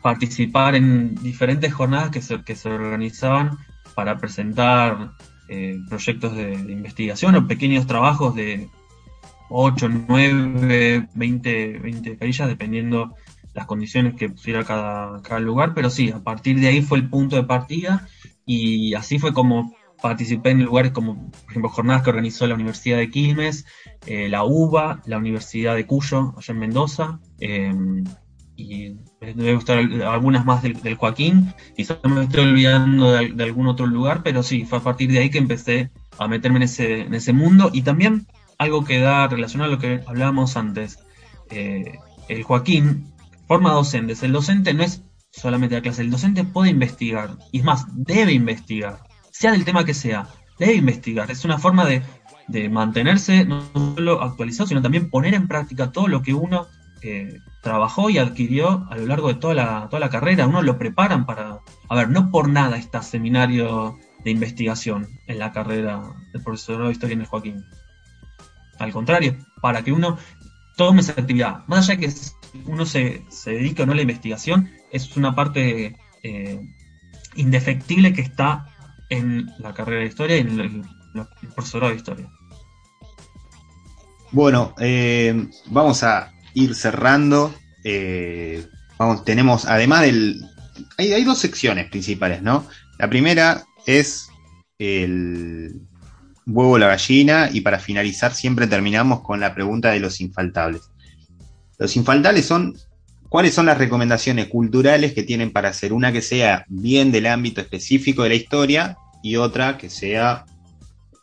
participar en diferentes jornadas que se, que se organizaban para presentar eh, proyectos de, de, investigación o pequeños trabajos de 8, 9, 20, 20 carillas, dependiendo las condiciones que pusiera cada, cada lugar, pero sí, a partir de ahí fue el punto de partida y así fue como participé en lugares como, por ejemplo, jornadas que organizó la Universidad de Quilmes, eh, la UBA, la Universidad de Cuyo, allá en Mendoza, eh, y me debe gustar algunas más del, del Joaquín, quizás me estoy olvidando de, algún otro lugar, pero sí, fue a partir de ahí que empecé a meterme en ese, en ese mundo y también algo que da relacionado a lo que hablábamos antes. Eh, el Joaquín forma docentes. El docente no es solamente la clase, el docente puede investigar, y es más, debe investigar, sea del tema que sea, debe investigar. Es una forma de, de mantenerse no solo actualizado, sino también poner en práctica todo lo que uno eh, trabajó y adquirió a lo largo de toda la, toda la carrera. Uno lo preparan para... A ver, no por nada está seminario de investigación en la carrera del profesorado de historia en el Joaquín. Al contrario, para que uno tome esa actividad, más allá de que uno se, se dedique o no a la investigación, es una parte eh, indefectible que está en la carrera de historia y en el, el, profesorado de historia. Bueno, eh, vamos a ir cerrando. Eh, vamos, tenemos, además del. Hay, hay, dos secciones principales, ¿no? La primera es el huevo la gallina y para finalizar siempre terminamos con la pregunta de los infaltables. Los infaltables son cuáles son las recomendaciones culturales que tienen para hacer una que sea bien del ámbito específico de la historia y otra que sea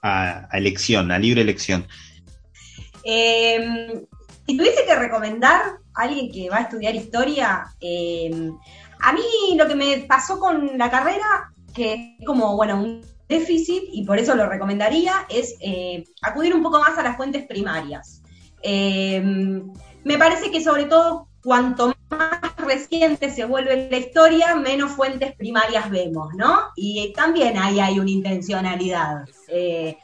a, elección, a libre elección. Eh, si tuviese que recomendar a alguien que va a estudiar historia, eh, a mí lo que me pasó con la carrera, que es como, bueno, un déficit, y por eso lo recomendaría, es eh, acudir un poco más a las fuentes primarias. Eh, me parece que sobre todo cuanto más reciente se vuelve la historia, menos fuentes primarias vemos, ¿no? Y también ahí hay una intencionalidad. Eh,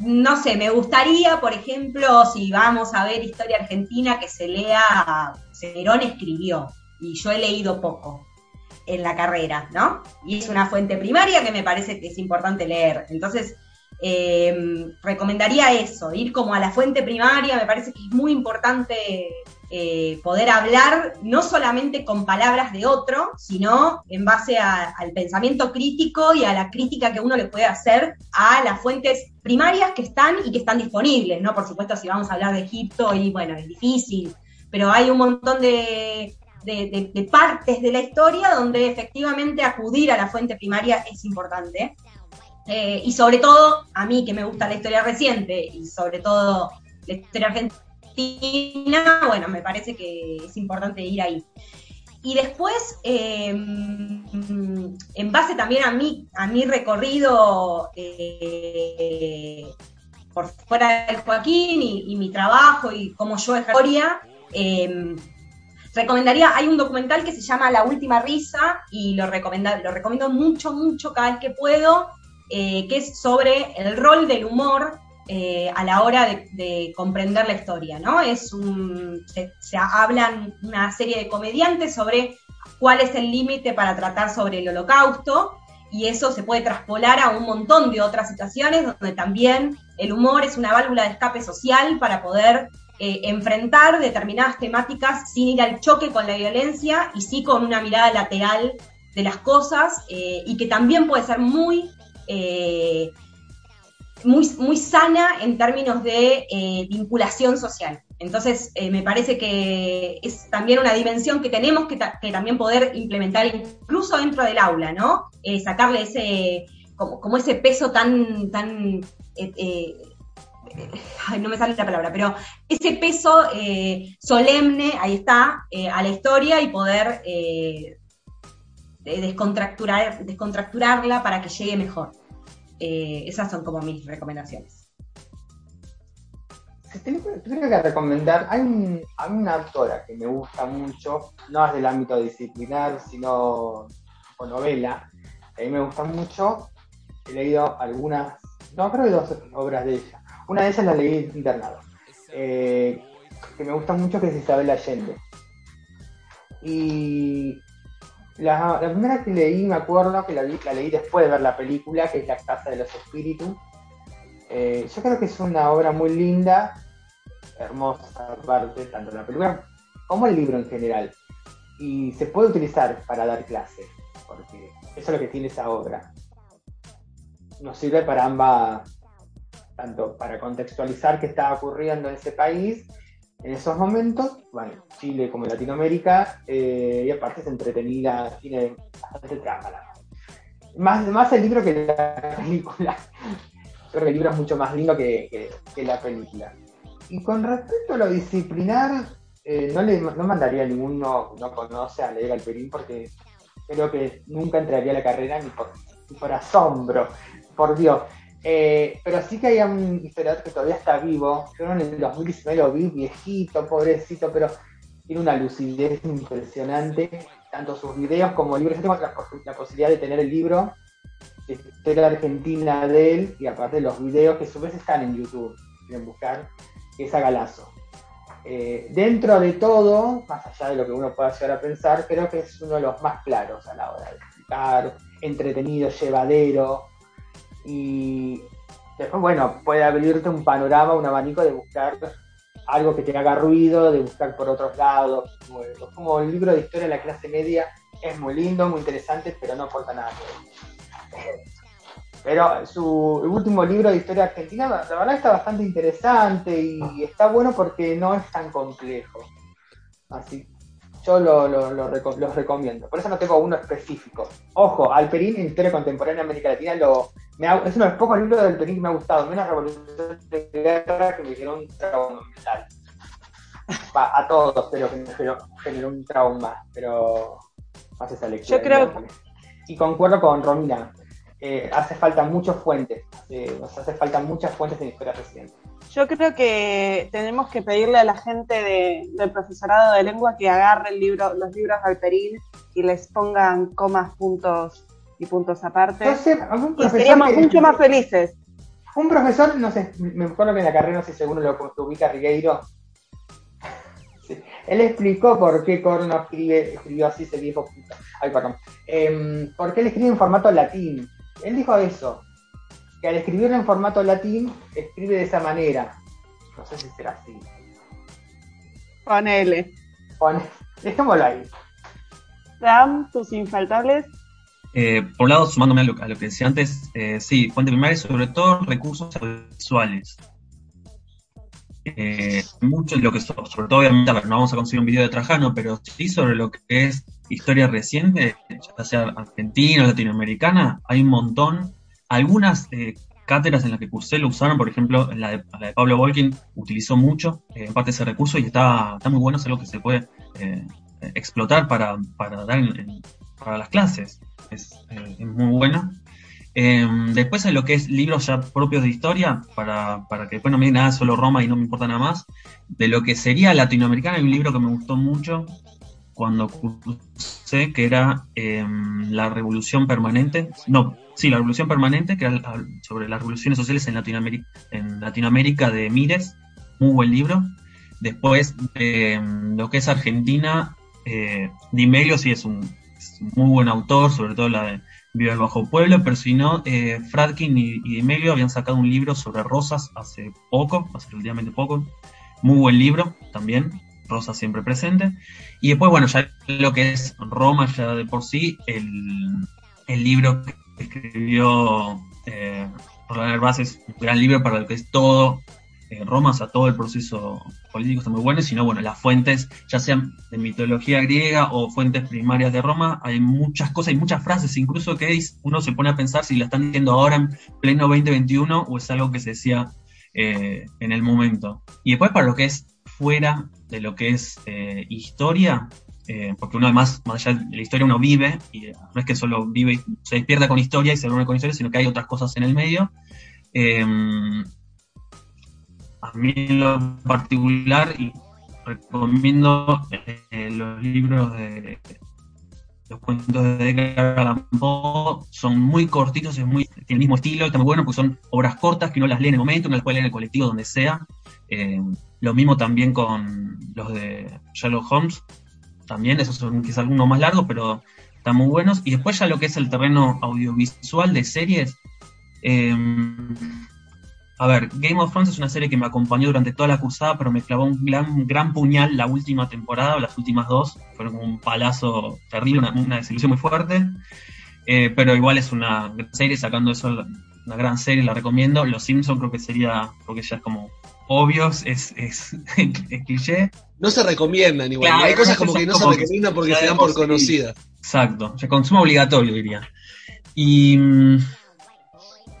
no sé, me gustaría, por ejemplo, si vamos a ver historia argentina, que se lea, Cerón escribió, y yo he leído poco en la carrera, ¿no? Y es una fuente primaria que me parece que es importante leer. Entonces, eh, recomendaría eso, ir como a la fuente primaria, me parece que es muy importante eh, poder hablar no solamente con palabras de otro, sino en base al pensamiento crítico y a la crítica que uno le puede hacer a las fuentes primarias que están y que están disponibles, ¿no? Por supuesto, si vamos a hablar de Egipto, y bueno, es difícil, pero hay un montón de, partes de la historia donde efectivamente acudir a la fuente primaria es importante. Eh, y sobre todo, a mí que me gusta la historia reciente y sobre todo la historia argentina, bueno, me parece que es importante ir ahí. Y después, eh, en base también a mi, a mi recorrido eh, por fuera del Joaquín y, mi trabajo y cómo yo historia, eh, recomendaría, hay un documental que se llama La Última Risa y lo, lo recomiendo mucho, mucho cada vez que puedo, eh, que es sobre el rol del humor eh, a la hora de, de, comprender la historia, ¿no? Es un, se, se, hablan una serie de comediantes sobre cuál es el límite para tratar sobre el holocausto y eso se puede traspolar a un montón de otras situaciones donde también el humor es una válvula de escape social para poder eh, enfrentar determinadas temáticas sin ir al choque con la violencia y sí con una mirada lateral de las cosas eh, y que también puede ser muy muy, muy sana en términos de eh, vinculación social. Entonces, eh, me parece que es también una dimensión que tenemos que, también poder implementar incluso dentro del aula, ¿no? Eh, sacarle ese, como, ese peso tan, tan ay, no me sale la palabra, pero ese peso solemne, ahí está, a la historia y poder descontracturar, descontracturarla para que llegue mejor. Esas son como mis recomendaciones tengo, que recomendar, hay, una autora que me gusta mucho, no es del ámbito disciplinar, sino o novela, a mí me gusta mucho, he leído algunas, no, creo que dos obras de ella. Una de ellas la leí internado, eh, que me gusta mucho, que es Isabel Allende. Y la, primera que leí, me acuerdo que la, la, leí después de ver la película, que es La Casa de los Espíritus. Eh, yo creo que es una obra muy linda hermosa parte, tanto la película como el libro en general. Y se puede utilizar para dar clases, porque eso es lo que tiene esa obra. Nos sirve para ambas, tanto para contextualizar qué estaba ocurriendo en ese país en esos momentos, bueno, Chile como Latinoamérica, eh, y aparte es entretenida, tiene bastante trama. Más, más el libro que la película. creo que el libro es mucho más lindo que la película. Y con respecto a lo disciplinar, eh, no le no mandaría a ninguno que no conoce a leer Alperín porque creo que nunca entraría a la carrera ni por, por asombro, por Dios. Eh, pero sí que hay un historiador que todavía está vivo. Yo en el 2019 lo vi viejito, pobrecito, pero tiene una lucidez impresionante. Tanto sus videos como libros. Yo tengo la, posibilidad de tener el libro de historia argentina de él y aparte los videos que a su vez están en YouTube. Quieren buscar es a Galazo. Eh, dentro de todo, más allá de lo que uno pueda llegar a pensar, creo que es uno de los más claros a la hora de explicar, entretenido, llevadero, y después, bueno, puede abrirte un panorama, un abanico de buscar algo que te haga ruido, de buscar por otros lados. Como el libro de historia de la clase media es muy lindo, muy interesante, pero no aporta nada. Pero su último libro de historia argentina, la verdad está bastante interesante y está bueno porque no es tan complejo. Así, yo lo, los recomiendo. Por eso no tengo uno específico. Ojo, Alperín en historia contemporánea América Latina lo, es uno de los pocos libros de Alperín que me ha gustado, menos Revolución de Guerra que me generó un trauma mental. a todos, pero que me generó, un trauma, pero más esa lectura. Yo creo Y concuerdo con Romina, eh, hace falta muchas fuentes, eh, nos hace falta muchas fuentes en historia reciente. Yo creo que tenemos que pedirle a la gente del profesorado de lengua que agarre el libro, los libros de Alperín y les pongan comas, puntos y puntos aparte. y seríamos mucho más felices. Un profesor, no sé, me acuerdo que en la carrera, no sé si alguno lo, ubica Rigueiro, él explicó por qué Corno escribe, escribió así ese viejo. Ay, perdón. Eh, por qué él escribe en formato latín. Él dijo eso, que al escribirlo en formato latín, escribe de esa manera. No sé si será así. Ponele. Pon... Dejémoslo ahí. Ram, tus infaltables. Eh, por un lado, sumándome a lo, que decía antes, eh, sí, fuente primaria, sobre todo recursos visuales. Eh, mucho de lo que, sobre todo, obviamente, no vamos a conseguir un video de Trajano, pero sí sobre lo que es historia reciente, ya sea argentina o latinoamericana, hay un montón. Algunas eh, cátedras en las que cursé lo usaron, por ejemplo, la de, la de Pablo Volkin utilizó mucho eh, en parte ese recurso y está, está muy bueno, es algo que se puede eh, explotar para, para dar para las clases. Es, es muy bueno. Em, después hay lo que es libros ya propios de historia, para, para que después no me digan nada, solo Roma y no me importa nada más. De lo que sería latinoamericana, hay un libro que me gustó mucho, cuando cursé, que era em, la revolución permanente, no, sí, la revolución permanente, que era sobre las revoluciones sociales en Latinoamérica, en Latinoamérica de Mires, muy buen libro. Después, em, lo que es Argentina, eh, sí es un, muy buen autor, sobre todo la de Viva el Bajo Pueblo, pero si no, eh, Fradkin y, y Di habían sacado un libro sobre rosas hace poco, hace relativamente poco, muy buen libro también, Rosa siempre presente. Y después, bueno, ya lo que es Roma, ya de por sí, el, libro que escribió eh, Roland Herbaz es un gran libro para lo que es todo eh, Roma, o todo el proceso político está muy bueno, sino, bueno, las fuentes, ya sean de mitología griega o fuentes primarias de Roma, hay muchas cosas, hay muchas frases, incluso que uno se pone a pensar si la están diciendo ahora en pleno 2021 o es algo que se decía eh, en el momento. Y después para lo que es fuera de lo que es eh, historia, porque uno además, más allá de la historia, uno vive, y no es que solo vive y se despierta con historia y se reúne con historia, sino que hay otras cosas en el medio. A mí en lo particular y recomiendo eh, los libros de los cuentos de Edgar Allan Poe son muy cortitos, es muy, tiene el mismo estilo, está muy bueno porque son obras cortas que uno las lee en el momento, uno las puede leer en el colectivo, donde sea. Eh, lo mismo también con los de Sherlock Holmes, también, esos son quizás algunos más largos, pero están muy buenos. Y después ya lo que es el terreno audiovisual de series, eh, a ver, Game of Thrones es una serie que me acompañó durante toda la cursada, pero me clavó un gran, gran puñal la última temporada, o las últimas dos. Fueron como un palazo terrible, una, desilusión muy fuerte. Eh, pero igual es una serie, sacando eso, una gran serie, la recomiendo. Los Simpsons creo que sería, porque ya es como obvios, es, es, cliché. No se recomiendan igual. Hay cosas como que no se recomiendan porque se dan por conocidas. Exacto, se consumo obligatorio, diría. Y mm,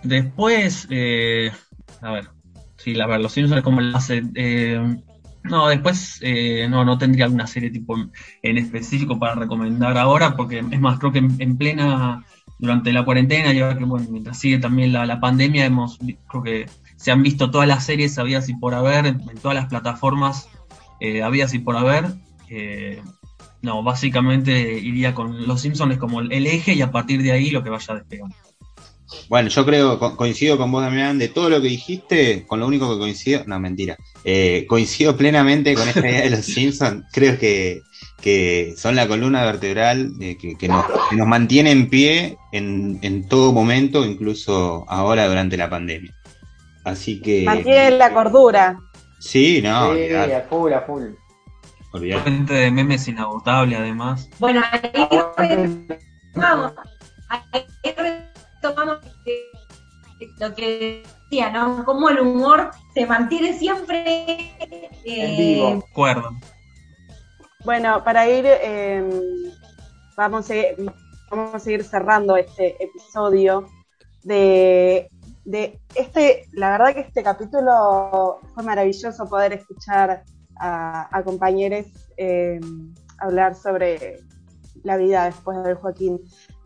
después, eh, a ver, sí, la los Simpsons es como la hace. Eh, no, después eh, no, no tendría alguna serie tipo en, específico para recomendar ahora, porque es más, creo que en, plena, durante la cuarentena, ya que bueno, mientras sigue también la, pandemia, hemos, creo que se han visto todas las series habías y por haber, en, todas las plataformas eh, habías y por haber. No, básicamente iría con Los Simpsons como el eje y a partir de ahí lo que vaya despegando. Bueno, yo creo, coincido con vos, Damián, de todo lo que dijiste, con lo único que coincido, no, mentira, eh, coincido plenamente con esta idea de los Simpsons, creo que, que son la columna vertebral que, nos, mantiene en pie en, todo momento, incluso ahora durante la pandemia. Así que... Mantiene la cordura. Sí, no. Sí, a full, a full. Fuente de memes inagotable, además. Bueno, ahí vamos. Ahí tomamos lo que decía, ¿no? Como el humor se mantiene siempre eh, Acuerdo. Bueno, para ir, em, vamos, a, vamos a seguir cerrando este episodio de, de este, la verdad que este capítulo fue maravilloso poder escuchar a, compañeros em, hablar sobre la vida después de Joaquín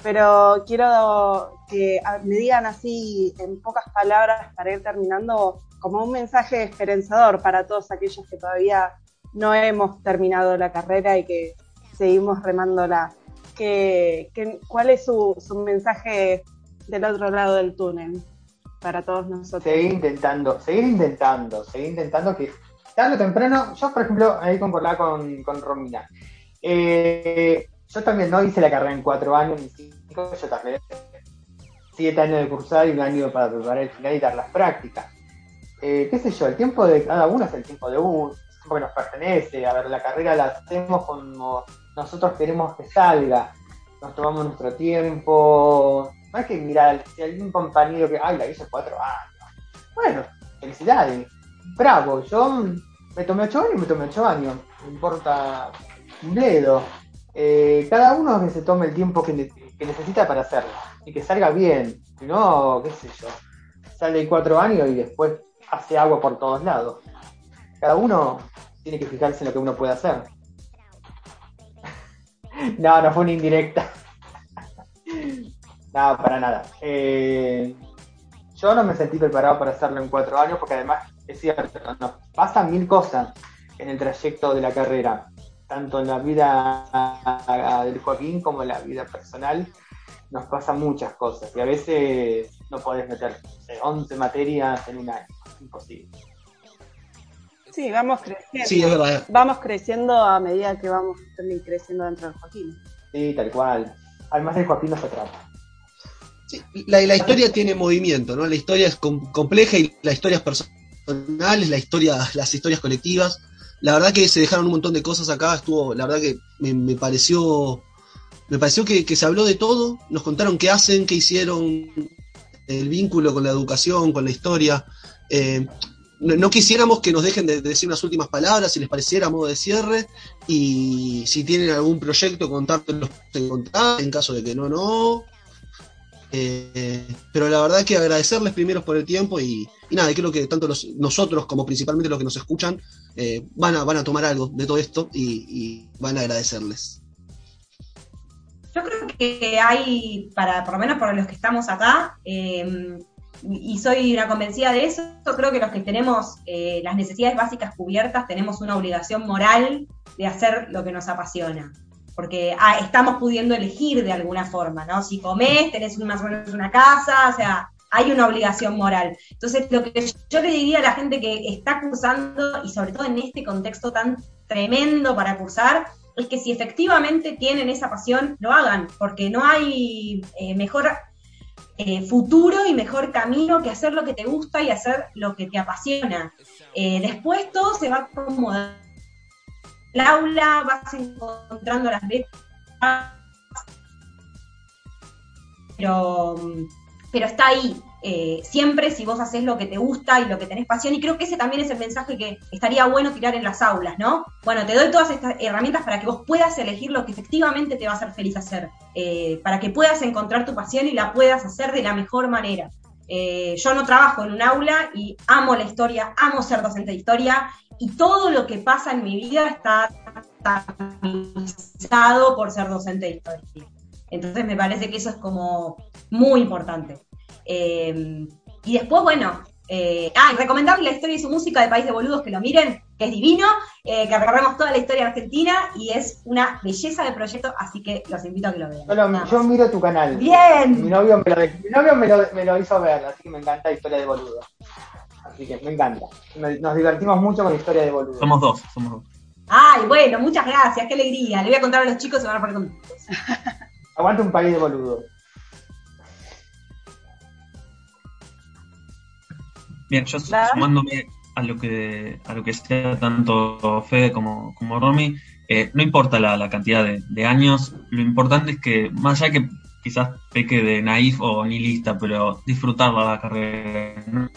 pero quiero que me digan así en pocas palabras para ir terminando como un mensaje esperanzador para todos aquellos que todavía no hemos terminado la carrera y que seguimos remándola. Que, ¿Cuál es su, mensaje del otro lado del túnel para todos nosotros? Seguir intentando, seguir intentando, seguir intentando que tarde o temprano, yo por ejemplo ahí concordaba con, con Romina, eh, yo también no hice la carrera en cuatro años ni yo también siete años de cursar y un año para preparar el final y dar las prácticas. Eh, qué sé yo, el tiempo de cada uno es el tiempo de uno, el tiempo que nos pertenece. A ver, la carrera la hacemos como nosotros queremos que salga. Nos tomamos nuestro tiempo. No hay que mirar si hay un compañero que, ay, la hice cuatro años. Bueno, felicidades. Bravo, yo me tomé ocho años y me tomé ocho años. No importa un bledo. Eh, cada uno que se tome el tiempo que, necesita para hacerlo y que salga bien. No, qué sé yo, sale cuatro años y después hace agua por todos lados. Cada uno tiene que fijarse en lo que uno puede hacer. no, no fue una indirecta. no, para nada. Eh, yo no me sentí preparado para hacerlo en cuatro años porque además es cierto, nos pasan mil cosas en el trayecto de la carrera tanto en la vida del Joaquín como en la vida personal, nos pasan muchas cosas y a veces no podés meter 11 materias en un año, imposible. Sí, vamos creciendo. Sí, es verdad. Vamos creciendo a medida que vamos también creciendo dentro del Joaquín. Sí, tal cual. Además del Joaquín no se trata. Sí, la, la historia tiene movimiento, ¿no? La historia es compleja y la historia es personal, la historia, las historias colectivas la verdad que se dejaron un montón de cosas acá, estuvo, la verdad que me, pareció, me pareció que, se habló de todo, nos contaron qué hacen, qué hicieron, el vínculo con la educación, con la historia. Eh, no, no quisiéramos que nos dejen de, de decir unas últimas palabras, si les pareciera modo de cierre, y si tienen algún proyecto, contártelos en caso de que no, no. Eh, pero la verdad que agradecerles primero por el tiempo y, y nada, creo que tanto los- nosotros como principalmente los que nos escuchan eh, van, a, van a tomar algo de todo esto y, van a agradecerles. Yo creo que hay, para por lo menos para los que estamos acá, eh, y soy una convencida de eso, creo que los que tenemos eh, las necesidades básicas cubiertas tenemos una obligación moral de hacer lo que nos apasiona. Porque ah, estamos pudiendo elegir de alguna forma, ¿no? Si comés, tenés más o menos una casa, o sea, hay una obligación moral. Entonces, lo que yo le diría a la gente que está cursando, y sobre todo en este contexto tan tremendo para cursar, es que si efectivamente tienen esa pasión, lo hagan, porque no hay eh, mejor eh, futuro y mejor camino que hacer lo que te gusta y hacer lo que te apasiona. Eh, después todo se va acomodando. El aula vas encontrando las letras, pero, pero está ahí. Eh, siempre si vos haces lo que te gusta y lo que tenés pasión, y creo que ese también es el mensaje que estaría bueno tirar en las aulas, ¿no? Bueno, te doy todas estas herramientas para que vos puedas elegir lo que efectivamente te va a hacer feliz hacer, eh, para que puedas encontrar tu pasión y la puedas hacer de la mejor manera. Eh, yo no trabajo en un aula y amo la historia, amo ser docente de historia y todo lo que pasa en mi vida está tamizado por ser docente de historia. Entonces me parece que eso es como muy importante. Eh, y después, bueno, eh, ah, y recomendarle la historia y su música de País de Boludos, que lo miren, que es divino, eh, que recorremos toda la historia argentina y es una belleza de proyecto, así que los invito a que lo vean. Yo, miro tu canal. Bien. Mi novio, me lo, mi novio me, lo, me lo hizo ver, así que me encanta Historia de Boludo. Así que me encanta. Nos divertimos mucho con Historia de Boludo. Somos dos, somos dos. Ay, bueno, muchas gracias, qué alegría. Le voy a contar a los chicos y van a poner contentos. Aguanta un país de boludo. Bien, yo Nada. sumándome a lo que a lo que sea tanto Fede como, como Romy, eh, no importa la, la cantidad de, de años, lo importante es que, más allá que quizás peque de naif o nihilista, pero disfrutarla la carrera, no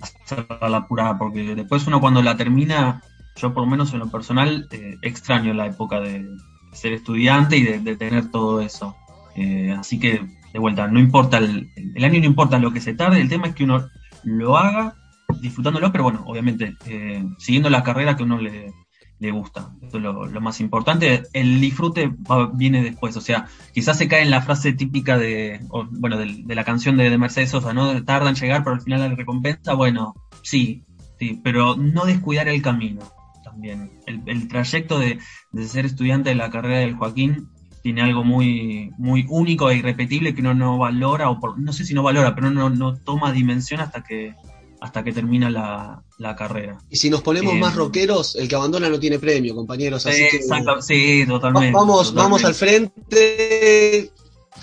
hacerla la apurada, porque después uno cuando la termina, yo por lo menos en lo personal, eh, extraño la época de ser estudiante y de, de tener todo eso. Eh, así que, de vuelta, no importa el, el año, no importa lo que se tarde, el tema es que uno lo haga disfrutándolo, pero bueno, obviamente eh, siguiendo la carrera que uno le, le gusta. Eso es lo, más importante. El disfrute va- viene después, o sea, quizás se cae en la frase típica de, o, bueno, del- de, la canción de, de Mercedes Sosa, ¿no? Tarda en llegar, pero al final la recompensa, bueno, sí, sí, pero no descuidar el camino también. El, el trayecto de, de ser estudiante de la carrera del Joaquín tiene algo muy, muy único e irrepetible que uno no valora, o por- no sé si no valora, pero no, no toma dimensión hasta que, hasta que termina la, la carrera. Y si nos ponemos Eh, más rockeros, el que abandona no tiene premio, compañeros. Así Eh, que exacto, sí, totalmente. vamos, totalmente. vamos al frente,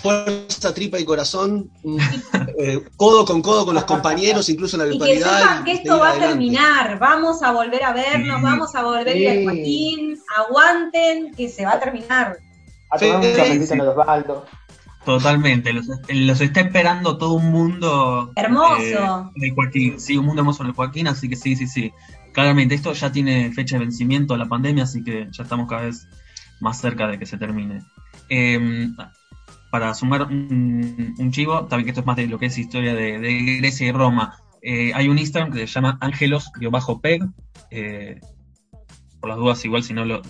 fuerza, tripa y corazón, mm, eh, codo con codo con los compañeros, incluso en la Y que virtualidad. sepan que esto va a terminar. Vamos a volver a vernos, Sí. vamos a volver a ir al Joaquín. Aguanten, que se va a terminar. A tomar un Sí, cafecito sí. en Osvaldo. Totalmente, los, los está esperando todo un mundo. Hermoso. eh, de Joaquín, sí, un mundo hermoso en el Joaquín, así que sí, sí, sí. Claramente, esto ya tiene fecha de vencimiento la pandemia, así que ya estamos cada vez más cerca de que se termine. Eh, para sumar un, un chivo, también que esto es más de lo que es historia de, de Grecia y Roma, eh, hay un Instagram que se llama Angelos-Peg. Eh, por las dudas, igual si no lo,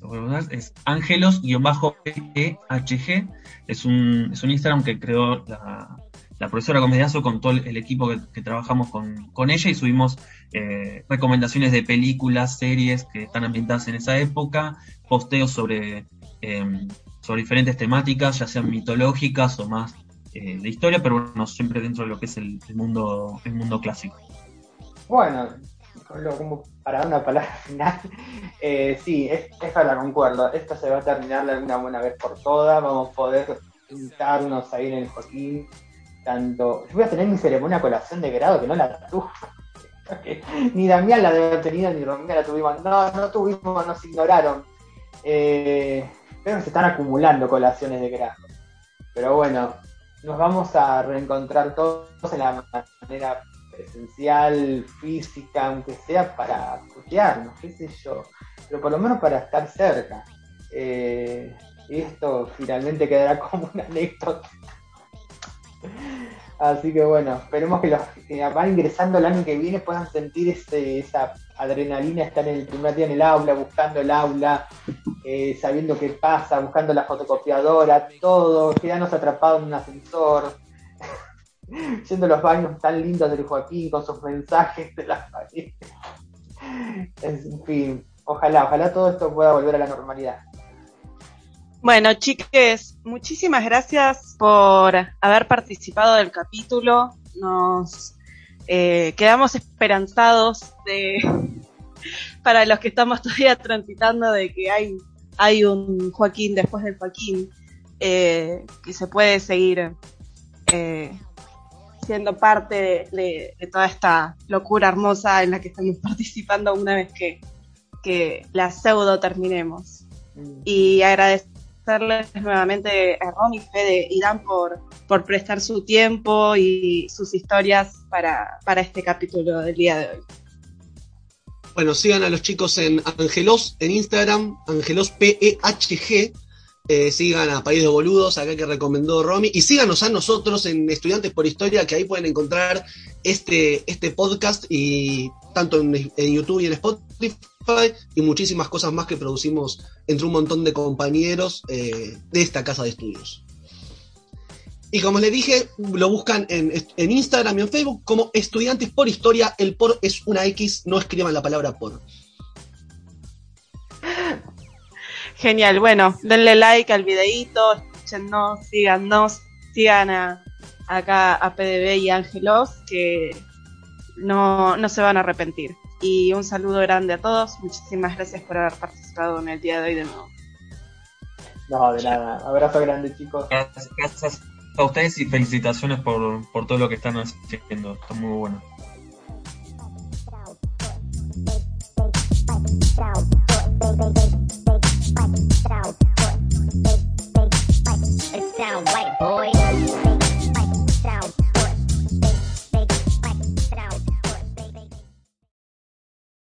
lo es Angelos-PEHG. Es un, es un Instagram que creó la, la profesora Comediazo con todo el, equipo que, trabajamos con, con ella y subimos eh, recomendaciones de películas, series que están ambientadas en esa época, posteos sobre, eh, sobre diferentes temáticas, ya sean mitológicas o más eh, de historia, pero bueno, siempre dentro de lo que es el mundo, el mundo clásico. Bueno, como para una palabra final, eh, sí, es, esta la concuerdo. Esto se va a terminar de alguna buena vez por todas. Vamos a poder pintarnos ahí en el Joaquín. Tanto. Yo voy a tener mi ceremonia colación de grado que no la tuve. Ni Damián la debe tenido, ni Romina la tuvimos. No, no tuvimos, nos ignoraron. Eh, pero se están acumulando colaciones de grado. Pero bueno, nos vamos a reencontrar todos en la manera presencial, física, aunque sea para putearnos, qué sé yo, pero por lo menos para estar cerca. Eh, esto finalmente quedará como una anécdota. Así que bueno, esperemos que los que van ingresando el año que viene puedan sentir ese, esa adrenalina, estar en el primer día en el aula, buscando el aula, eh, sabiendo qué pasa, buscando la fotocopiadora, todo, quedarnos atrapados en un ascensor, yendo los baños tan lindos del Joaquín con sus mensajes de las paredes. En fin, ojalá, ojalá todo esto pueda volver a la normalidad. Bueno, chiques, muchísimas gracias por haber participado del capítulo. Nos eh, quedamos esperanzados de, para los que estamos todavía transitando de que hay, hay un Joaquín después del Joaquín, eh, que se puede seguir eh, siendo parte de, de, toda esta locura hermosa en la que estamos participando una vez que, que la pseudo terminemos. Mm. Y agradecer agradecerles nuevamente a Romy, Fede y Dan por, por prestar su tiempo y sus historias para, para este capítulo del día de hoy. Bueno, sigan a los chicos en Angelos, en Instagram, Angelos P-E-H-G. Eh, sigan a País de Boludos, acá que recomendó Romy. Y síganos a nosotros en Estudiantes por Historia, que ahí pueden encontrar este, este podcast y tanto en, YouTube y en Spotify y muchísimas cosas más que producimos entre un montón de compañeros eh, de esta casa de estudios. Y como les dije, lo buscan en, Instagram y en Facebook como Estudiantes por Historia. El por es una X, no escriban la palabra por. Genial, bueno, denle like al videíto, escúchenos, síganos, sigan a, acá a PDB y Ángelos, que no, no se van a arrepentir. Y un saludo grande a todos. Muchísimas gracias por haber participado en el día de hoy de nuevo. No, de nada. Abrazo grande, chicos. Gracias, gracias a ustedes y felicitaciones por, por todo lo que están haciendo. Está muy bueno. sound, boy. Like sound, white boy.